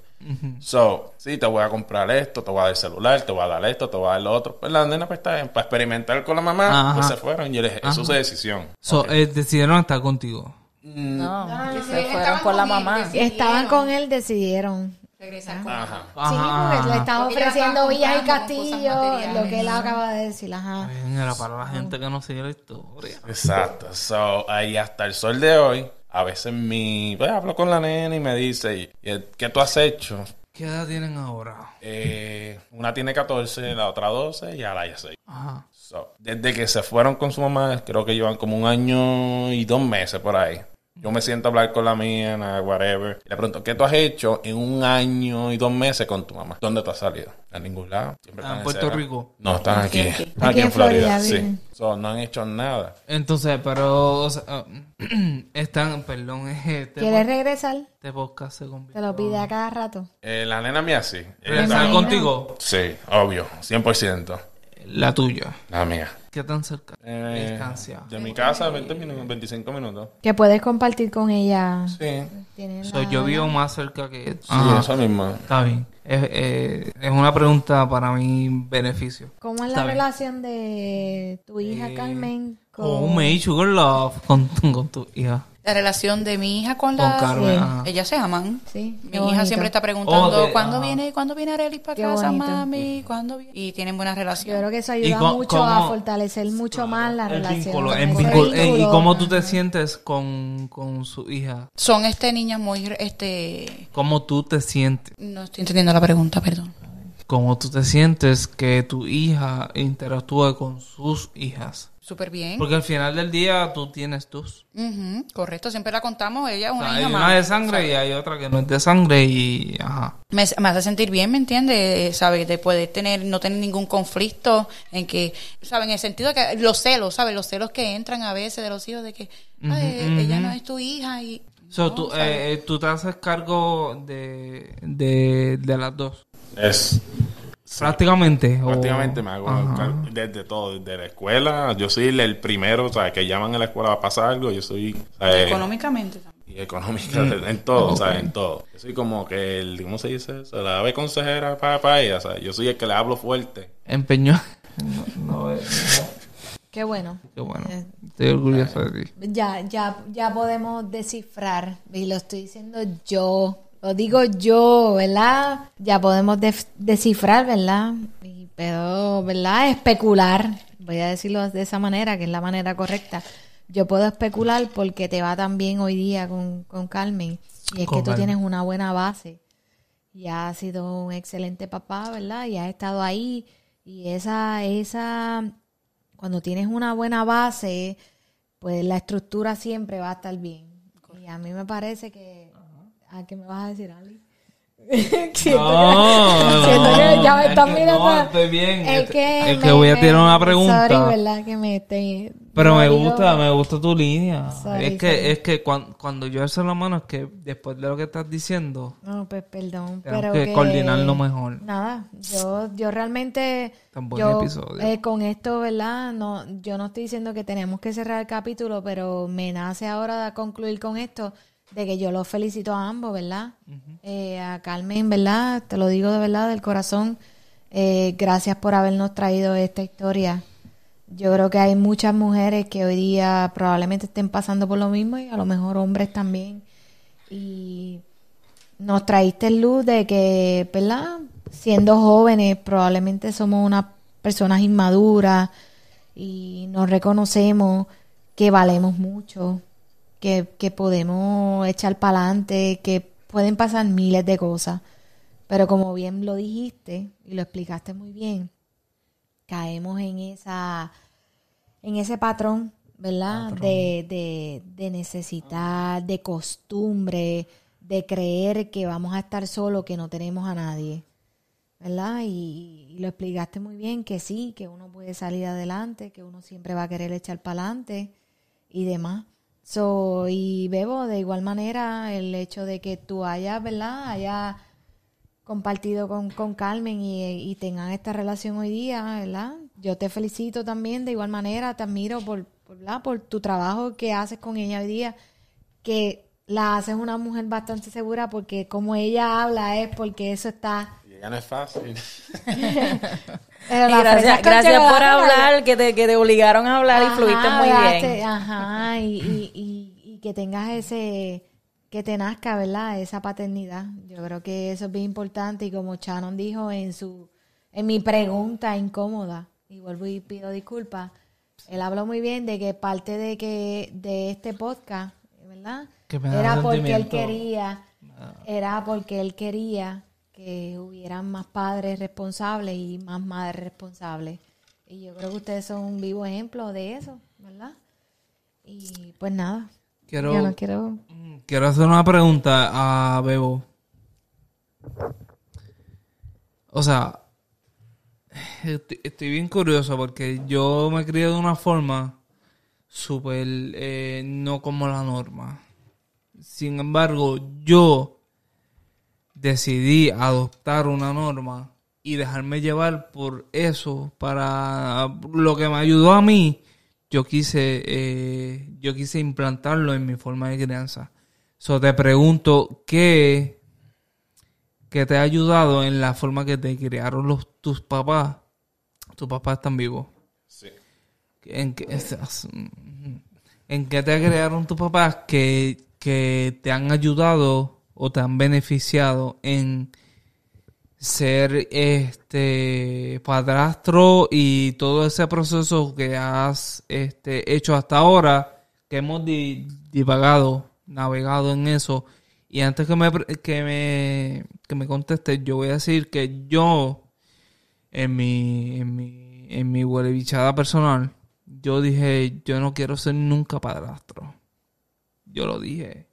So, sí, te voy a comprar esto, te voy a dar el celular, te voy a dar esto, te voy a dar lo otro. Pues la nena pues está bien, para experimentar con la mamá, Ajá. pues se fueron. Y yo le dije, eso es decisión. So, eh, decidieron estar contigo. No, ellos se fueron estaban con la él, mamá. decidieron. Estaban con él, decidieron. Regresar con Ajá. sí, porque le Porque ella ofreciendo estaba villas y castillos, lo que él acaba de decir, ajá. Era para la gente que no sigue la historia. Exacto. So, ahí hasta el sol de hoy, a veces mi, pues, hablo con la nena y me dice, "¿Y- y ¿qué tú has hecho? ¿Qué edad tienen ahora? Eh, una tiene 14, la otra 12 y ahora ya 6. Ajá. So, desde que se fueron con su mamá, creo que llevan como un año y dos meses por ahí. Yo me siento a hablar con la mía, nada, whatever. Y le pregunto, ¿qué tú has hecho en un año y dos meses con tu mamá? ¿Dónde tú has salido? A ningún lado. Siempre Ah, en Puerto. Rico. No, están aquí. Aquí, Están aquí. aquí, Aquí en en Florida, Florida sí. So, no han hecho nada. Entonces, pero, o sea, ah, (clears throat) están, perdón, este, ¿Quieres regresar? este podcast se convirtió. Te lo pide a cada rato. Eh, la nena mía sí. ¿Regresar está- contigo? Sí, obvio, 100%. La tuya. La mía. ¿Qué tan cerca? Eh, Distancia. de mi casa, 20 minutos, 25 minutos. Que puedes compartir con ella. Sí, So, yo vivo más cerca que... sí, Ajá, eso mismo. Está bien. Es, eh, es una pregunta para mi beneficio. ¿Cómo es la bien. relación de tu hija Eh, Carmen con... Oh, me sugar love con, con tu hija. La relación de mi hija con Con la... Carmen. Sí. ajá. Ellas se aman. Sí, Mi hija bonito. siempre está preguntando, Oh, de- ¿cuándo ajá. viene, ¿cuándo viene Arelis para Qué casa, bonito. mami? ¿Cuándo viene? Y tienen buena Yo relación. creo que eso ¿Y ayuda mucho a cómo- fortalecer mucho más la El relación. vínculo, el Ese vínculo. Eh, ¿Y cómo tú te sientes con, con su hija? Son este niñas muy, este... ¿Cómo tú te sientes? No estoy entendiendo la pregunta, perdón. ¿Cómo tú te sientes que tu hija interactúe con sus hijas? Súper bien. Porque al final del día tú tienes tus. Ujú, correcto, siempre la contamos. Ella es O una sea, hay hija una más. de sangre y hay otra que no es de sangre y... Ajá. me, me hace sentir bien, ¿me entiendes? ¿Sabes? De poder tener, no tener ningún conflicto en que, ¿sabes? En el sentido de que los celos, ¿sabes? Los celos que entran a veces de los hijos de que, ay, ella no es tu hija y... So, no, tú, ¿sabes? eh, eh, tú te haces cargo de, de, de las dos. Es Prácticamente. o- prácticamente me hago Ajá. desde todo, desde la escuela. Yo soy el, el primero, o sea, que llaman a la escuela a pasar algo. Yo soy. ¿sabes? Económicamente también. Y económica, en todo, ¿sabes? En todo. Yo soy como que el, ¿cómo se dice eso? La ave consejera para, para ella, ¿sabes? Yo soy el que le hablo fuerte. Empeñó. No, no, es- Qué bueno. qué bueno. Eh, Estoy orgulloso de ti. Ya, ya, ya podemos descifrar, y lo estoy diciendo yo, lo digo yo, ¿verdad? Ya podemos descifrar, ¿verdad? Y, pero, ¿verdad? Especular, voy a decirlo de esa manera, que es la manera correcta. Yo puedo especular porque te va tan bien hoy día con, con Carmen, y es Con que tú Carmen. tienes una buena base. Y has sido un excelente papá, ¿verdad? Y has estado ahí, y esa, esa, cuando tienes una buena base, pues la estructura siempre va a estar bien. Y a mí me parece que... ¿A qué me vas a decir, Ali? (laughs) siento No, (laughs) que, siento que ya me es están mirando. no, estoy bien. Es que, es que voy a tirar una pregunta. Sorry, ¿verdad? Que me esté... Pero me gusta, me gusta tu línea. Sorry, es que, sorry. es que cuan- cuando, yo alzo la mano es que después de lo que estás diciendo, No, pues perdón, pero que que, coordinarlo mejor. Nada, yo, yo realmente, Tan buen yo episodio. eh, con esto, ¿verdad? No, yo no estoy diciendo que tenemos que cerrar el capítulo, pero me nace ahora de concluir con esto, de que yo los felicito a ambos, ¿verdad? Eh, a Carmen, ¿verdad? Te lo digo de verdad, del corazón. Eh, gracias por habernos traído esta historia. Yo creo que hay muchas mujeres que hoy día probablemente estén pasando por lo mismo y a lo mejor hombres también. Y nos traíste luz de que, ¿verdad? Siendo jóvenes, probablemente somos unas personas inmaduras y nos reconocemos que valemos mucho, que, que podemos echar para adelante, que pueden pasar miles de cosas. Pero como bien lo dijiste y lo explicaste muy bien, caemos en esa en ese patrón, ¿verdad? De, de, de necesitar, de costumbre, de creer que vamos a estar solos, que no tenemos a nadie, ¿verdad? Y, y lo explicaste muy bien, que sí, que uno puede salir adelante, que uno siempre va a querer echar para adelante y demás. So, y Bebo, de igual manera, el hecho de que tú hayas, ¿verdad? Hayas compartido con, con Carmen y, y tengan esta relación hoy día, ¿verdad? Yo te felicito también de igual manera, te admiro por, por, ¿verdad? por tu trabajo que haces con ella hoy día, que la haces una mujer bastante segura porque como ella habla es porque eso está... Y ella no es fácil. (laughs) (laughs) Gracias, gracias por hablar, que te, que te obligaron a hablar y fluiste muy bien. Ajá, y, y, y, y que tengas ese, que te nazca, ¿verdad? Esa paternidad. Yo creo que eso es bien importante y como Shannon dijo en su, en mi pregunta incómoda, y vuelvo y pido disculpas, él habló muy bien de que parte de que, de este podcast, ¿verdad? Que me da Era porque él quería, era porque él quería que hubieran más padres responsables y más madres responsables. Y yo creo que ustedes son un vivo ejemplo de eso, ¿verdad? Y pues nada. quiero, no quiero... quiero hacer una pregunta a Bebo. O sea, estoy, estoy bien curioso porque yo me crié de una forma súper eh, no como la norma. Sin embargo, yo decidí adoptar una norma y dejarme llevar por eso para lo que me ayudó a mí yo quise eh, yo quise implantarlo en mi forma de crianza. So te pregunto qué qué te ha ayudado en la forma que te criaron los tus papás tus papás están vivos Sí. en qué, en qué te crearon tus papás que, que te han ayudado o te han beneficiado en ser este padrastro y todo ese proceso que has este, hecho hasta ahora, que hemos di- divagado, navegado en eso. Y antes que me, que me, que me contestes, yo voy a decir que yo, en mi, en mi, en mi huelebichada personal, yo dije, yo no quiero ser nunca padrastro. Yo lo dije.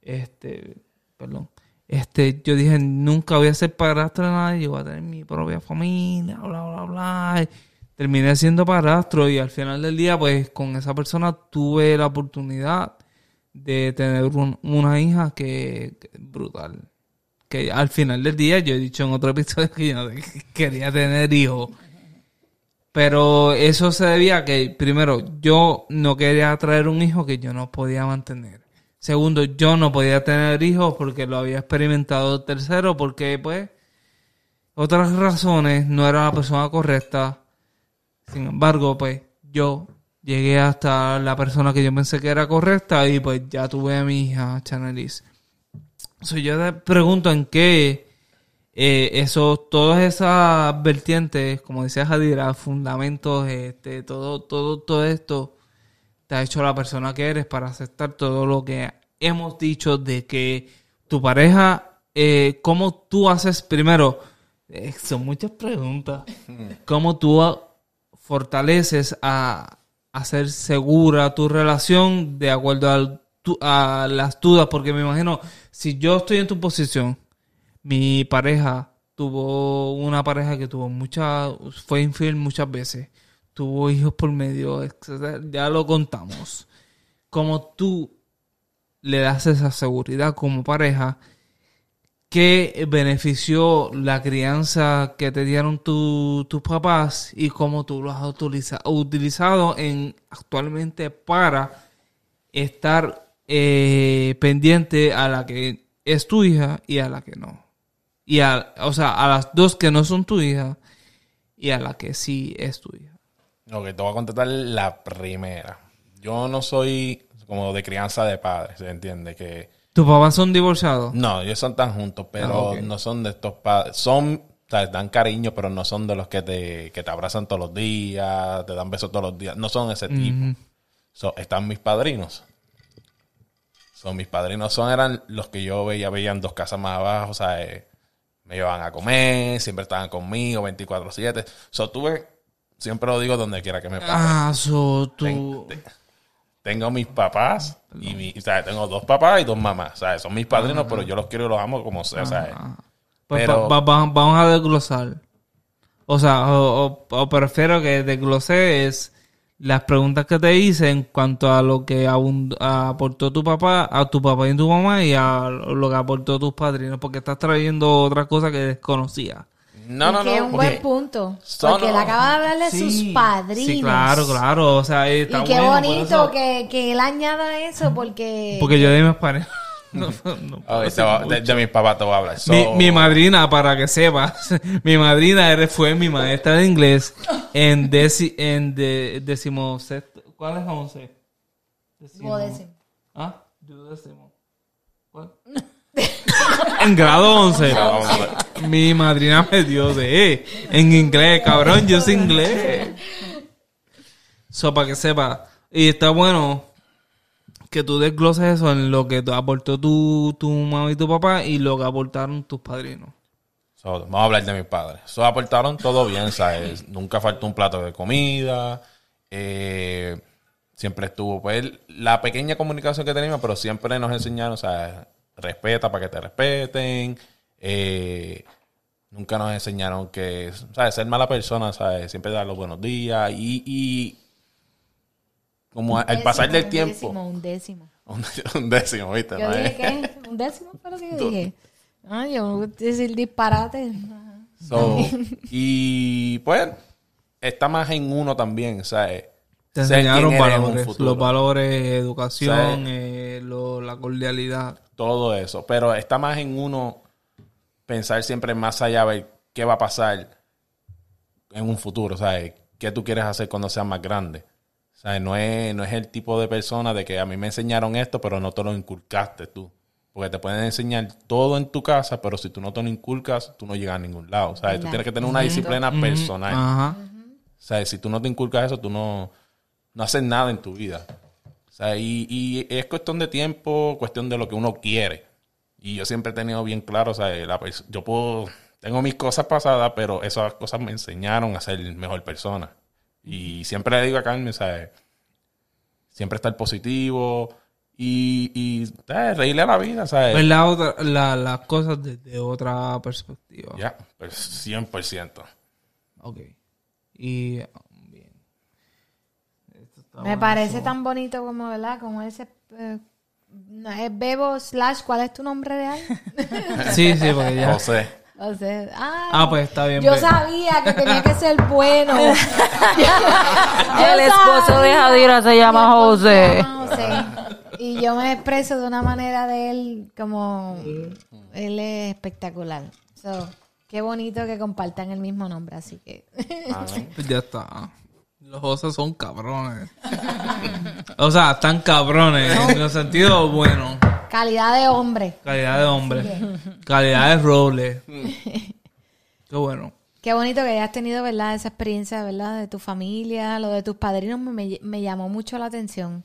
Este, perdón. Este, yo dije, nunca voy a ser padrastro de nadie, yo voy a tener mi propia familia, bla, bla, bla. Terminé siendo padrastro y al final del día, pues, con esa persona tuve la oportunidad de tener un- una hija que, que brutal. Que al final del día, yo he dicho en otro episodio que yo no (laughs) quería tener hijos. Pero eso se debía a que, primero, yo no quería traer un hijo que yo no podía mantener. Segundo, yo no podía tener hijos porque lo había experimentado. Tercero, porque, pues, otras razones no era la persona correcta. Sin embargo, pues, yo llegué hasta la persona que yo pensé que era correcta y pues ya tuve a mi hija, Chanelis. So, yo te pregunto en qué eh, eso, todas esas vertientes, como decía Jadira, fundamentos, este, todo, todo, todo esto te ha hecho la persona que eres para aceptar todo lo que hemos dicho de que tu pareja, eh, cómo tú haces primero, eh, son muchas preguntas, cómo tú fortaleces a hacer segura tu relación de acuerdo al- tu- a las dudas, porque me imagino, si yo estoy en tu posición, mi pareja tuvo una pareja que tuvo muchas, fue infiel muchas veces, tuvo hijos por medio, ya lo contamos. Como tú le das esa seguridad como pareja, ¿qué benefició la crianza que te dieron tu- tus papás y cómo tú lo has utiliza- utilizado en actualmente para estar eh, pendiente a la que es tu hija y a la que no? Y a, o sea, a las dos que no son tu hija y a la que sí es tu hija. Ok, te voy a contestar la primera. Yo no soy como de crianza de padres, ¿se entiende? Que ¿Tus papás son divorciados? no, ellos son tan juntos, pero Ah, ok. no son de estos padres. Son, o sea, dan cariño, pero no son de los que te, que te abrazan todos los días, te dan besos todos los días. No son ese tipo. So, están mis padrinos. Son mis padrinos son eran los que yo veía, veían dos casas más abajo, o sea, eh, me llevaban a comer, siempre estaban conmigo 24/7. So, tuve, siempre lo digo donde quiera que me pase. Ah, so tú... Ten- te- tengo mis papás y mi, o sea, tengo dos papás y dos mamás. Sea, son mis padrinos, pero yo los quiero y los amo como sea. O sea, Pues Pero- va- va- vamos a desglosar. O sea, o, o- o prefiero que desgloses las preguntas que te hice en cuanto a lo que aportó tu papá, a tu papá y tu mamá y a lo que aportó tus padrinos, porque estás trayendo otra cosa que desconocía. No, no, que es no. un porque- buen punto. Son- Porque él acaba de hablar de Sí, sus padrinos. Sí, claro, claro. O sea, Y está qué bueno, bonito eso- que, que él añada eso porque... Porque yo de mis padres. (laughs) No, no Ok, puedo te decir voy a- mucho. de, de mis papás te voy a hablar. So- Mi, mi madrina, para que sepas, (laughs) mi madrina era- fue mi maestra de inglés en, deci, en de, decimosexto. ¿Cuál es once? Decimo- Duodécimo. ¿Ah? Duodécimo. En grado 11. Vamos a ver. Mi madrina me dio de en inglés, cabrón, yo sé inglés. So, para que sepa. Y está bueno que tú desgloses eso en lo que aportó tu, tu mamá y tu papá y lo que aportaron tus padrinos. Vamos a hablar de mis padres. So, aportaron todo bien, ¿sabes? Nunca faltó un plato de comida. Eh, siempre estuvo. Pues la pequeña comunicación que teníamos, pero siempre nos enseñaron, sea, respeta para que te respeten. Eh, nunca nos enseñaron que, ¿sabes? Ser mala persona, ¿sabes? Siempre dar los buenos días y, y como al pasar del un tiempo. décimo, un décimo. (laughs) Un, un décimo, ¿viste? Yo no dije es? que un décimo fue lo que yo dije. Ah, yo decir disparate. So, y pues está más en uno también, ¿sabes? Te enseñaron en valores, futuro. los valores, educación, eh, lo- la cordialidad. todo eso. Pero está más en uno pensar siempre más allá, ver qué va a pasar en un futuro, ¿sabes? ¿Qué tú quieres hacer cuando seas más grande? ¿Sabes? No es, no es el tipo de persona de que a mí me enseñaron esto, pero no te lo inculcaste tú. Porque te pueden enseñar todo en tu casa, pero si tú no te lo inculcas, tú no llegas a ningún lado. ¿sabes? Tú Verdad. tienes que tener una disciplina personal. Ajá. O sea, si tú no te inculcas eso, tú no, no haces nada en tu vida. O sea, y, y es cuestión de tiempo, cuestión de lo que uno quiere. Y yo siempre he tenido bien claro, o sea, la yo puedo, tengo mis cosas pasadas, pero esas cosas me enseñaron a ser mejor persona. Y siempre le digo a Carmen, o sea, siempre estar positivo y, y eh, reírle a la vida, ¿sabes? Ver la otra- la- las cosas desde otra perspectiva. Ya, pues 100%. Ok. Y está Me parece tan bonito como, ¿verdad? Como ese... eh, no, es Bebo slash, ¿cuál es tu nombre real? (laughs) Sí, sí, porque ya. José. O sea, ah, Ah, pues está bien. yo ve. sabía que tenía que ser bueno. (laughs) Yo El esposo de Jadira se llama José. José. Y yo me expreso de una manera de él como... Él es espectacular. So, qué bonito que compartan el mismo nombre, así que... Pues ya está. Los José son cabrones. (laughs) o sea, están cabrones en el sentido bueno. Calidad de hombre. Calidad de hombre. Calidad de roble. Qué bueno. Qué bonito que hayas tenido, ¿verdad? Esa experiencia, ¿verdad? De tu familia, lo de tus padrinos me, llamó mucho la atención.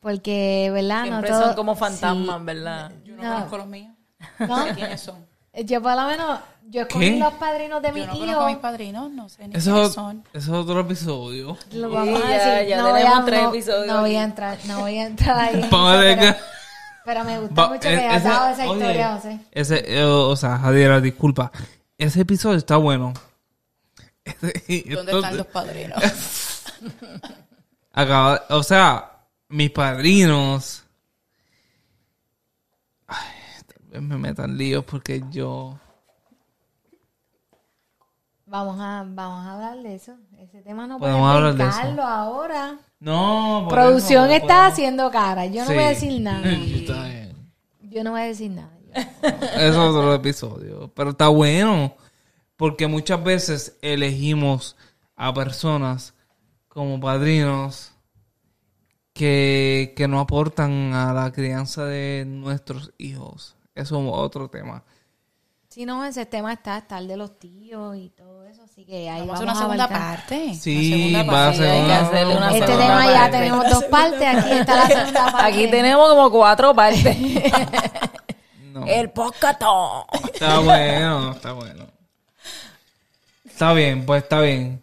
Porque, ¿verdad? Siempre no todo- son como fantasmas, Sí. ¿verdad? Yo no, No. conozco los míos. ¿No? No sé quiénes son. Yo por lo menos, yo escogí ¿Qué? los padrinos de mi Yo no tío. conozco a mis padrinos, no sé ni Eso, quiénes es- son. eso es otro episodio. Lo vamos a Sí, decir. ya no voy tenemos a, tres no- episodios No voy a entrar, no voy a entrar ahí. (laughs) eso, pero, que- pero me gusta Va- mucho que e- hayas ese- dado esa oye, historia, José. Ese, eh, o sea, Jadiera, disculpa. Ese episodio está bueno. ¿Dónde están los padrinos? (laughs) Acaba, o sea, mis padrinos. Ay, tal vez me metan líos porque yo. Vamos a, vamos a hablar de eso. Ese tema no Podemos hablar de eso. ahora. No, Producción eso, está podemos- haciendo cara. Yo no Sí. voy a decir nada. (laughs) Está bien. Yo no voy a decir nada. Es otro episodio. Pero está bueno. Porque muchas veces elegimos a personas como padrinos que, que no aportan a la crianza de nuestros hijos. Eso es otro tema. Si no, ese tema está, el de los tíos y todo eso. Así que ahí Vamos a vamos, hacer una segunda parte. Sí, Una segunda va a ser una- hacerle una Este segunda tema ya parte. tenemos dos partes. Aquí está la segunda (laughs) parte. Aquí tenemos como cuatro partes. (laughs) No. El podcast. Está bueno, está bueno. Está bien, pues está bien.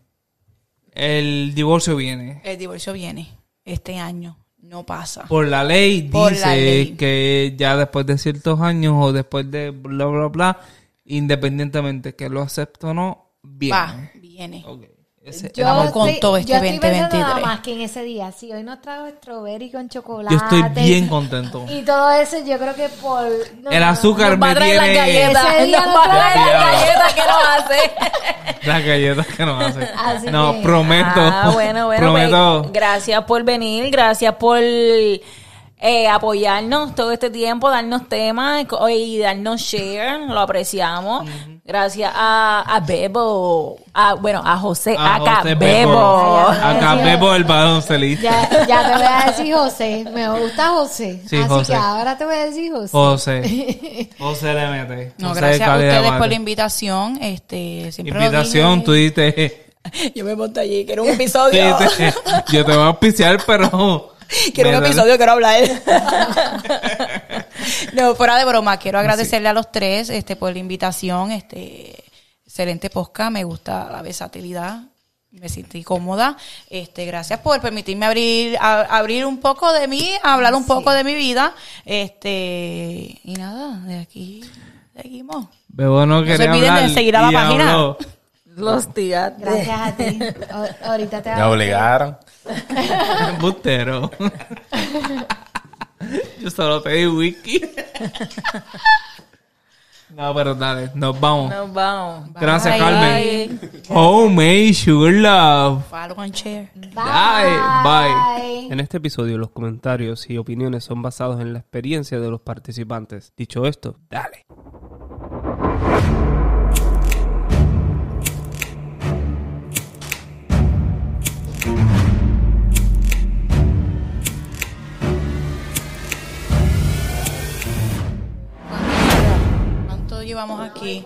El divorcio viene. El divorcio viene este año. No pasa. Por la ley Por dice la ley. que ya después de ciertos años o después de bla bla bla, independientemente que lo acepte o no, viene. Va, viene. Ese- Yo con estoy- todo este yo estoy pensando 2023. nada más que en ese día, si hoy nos trajo strawberry con chocolate. yo estoy bien contento. Y todo eso, yo creo que por... no, El azúcar Nos va a me traer las tiene galletas. Ese día Nos nos va a traer trae- (laughs) las galletas que nos hace. las galletas que nos hace. Así No, que- prometo. Ah, bueno, bueno. prometo. pues, gracias por venir, gracias por eh, apoyarnos todo este tiempo, darnos temas y darnos share, lo apreciamos. Gracias a, a Bebo, a, bueno, a José, A acá José Bebo. Acá Bebo el baloncelista. Ya, ya te voy a decir José. Me gusta José. Sí, Así José. que ahora te voy a decir José. José. (laughs) José le mete. No, José gracias a ustedes de por la invitación. Este, siempre lo Invitación, dije. tú dices. (laughs) Yo me monté allí, quiero un episodio. (laughs) yo te voy a auspiciar, pero. (laughs) Quiero un episodio, quiero hablar. (laughs) No, fuera de broma, quiero agradecerle a los tres este, por la invitación. Este, excelente posca, me gusta la versatilidad. me sentí cómoda. Este, gracias por permitirme abrir, a- abrir un poco de mí, hablar un poco de mi vida. Este, y nada, de aquí seguimos. Bebo no se olviden de seguir a la página. habló. Los tías. Gracias a ti. O- (laughs) ahorita te Me obligaron. Bustero. Yo solo pedí whisky. no, pero dale, nos vamos. Nos vamos. Gracias, Bye. Carmen. Homemade Sugar Love. Follow and share. Bye. Bye. En este episodio los comentarios y opiniones son basados en la experiencia de los participantes. Dicho esto, dale. llevamos aquí?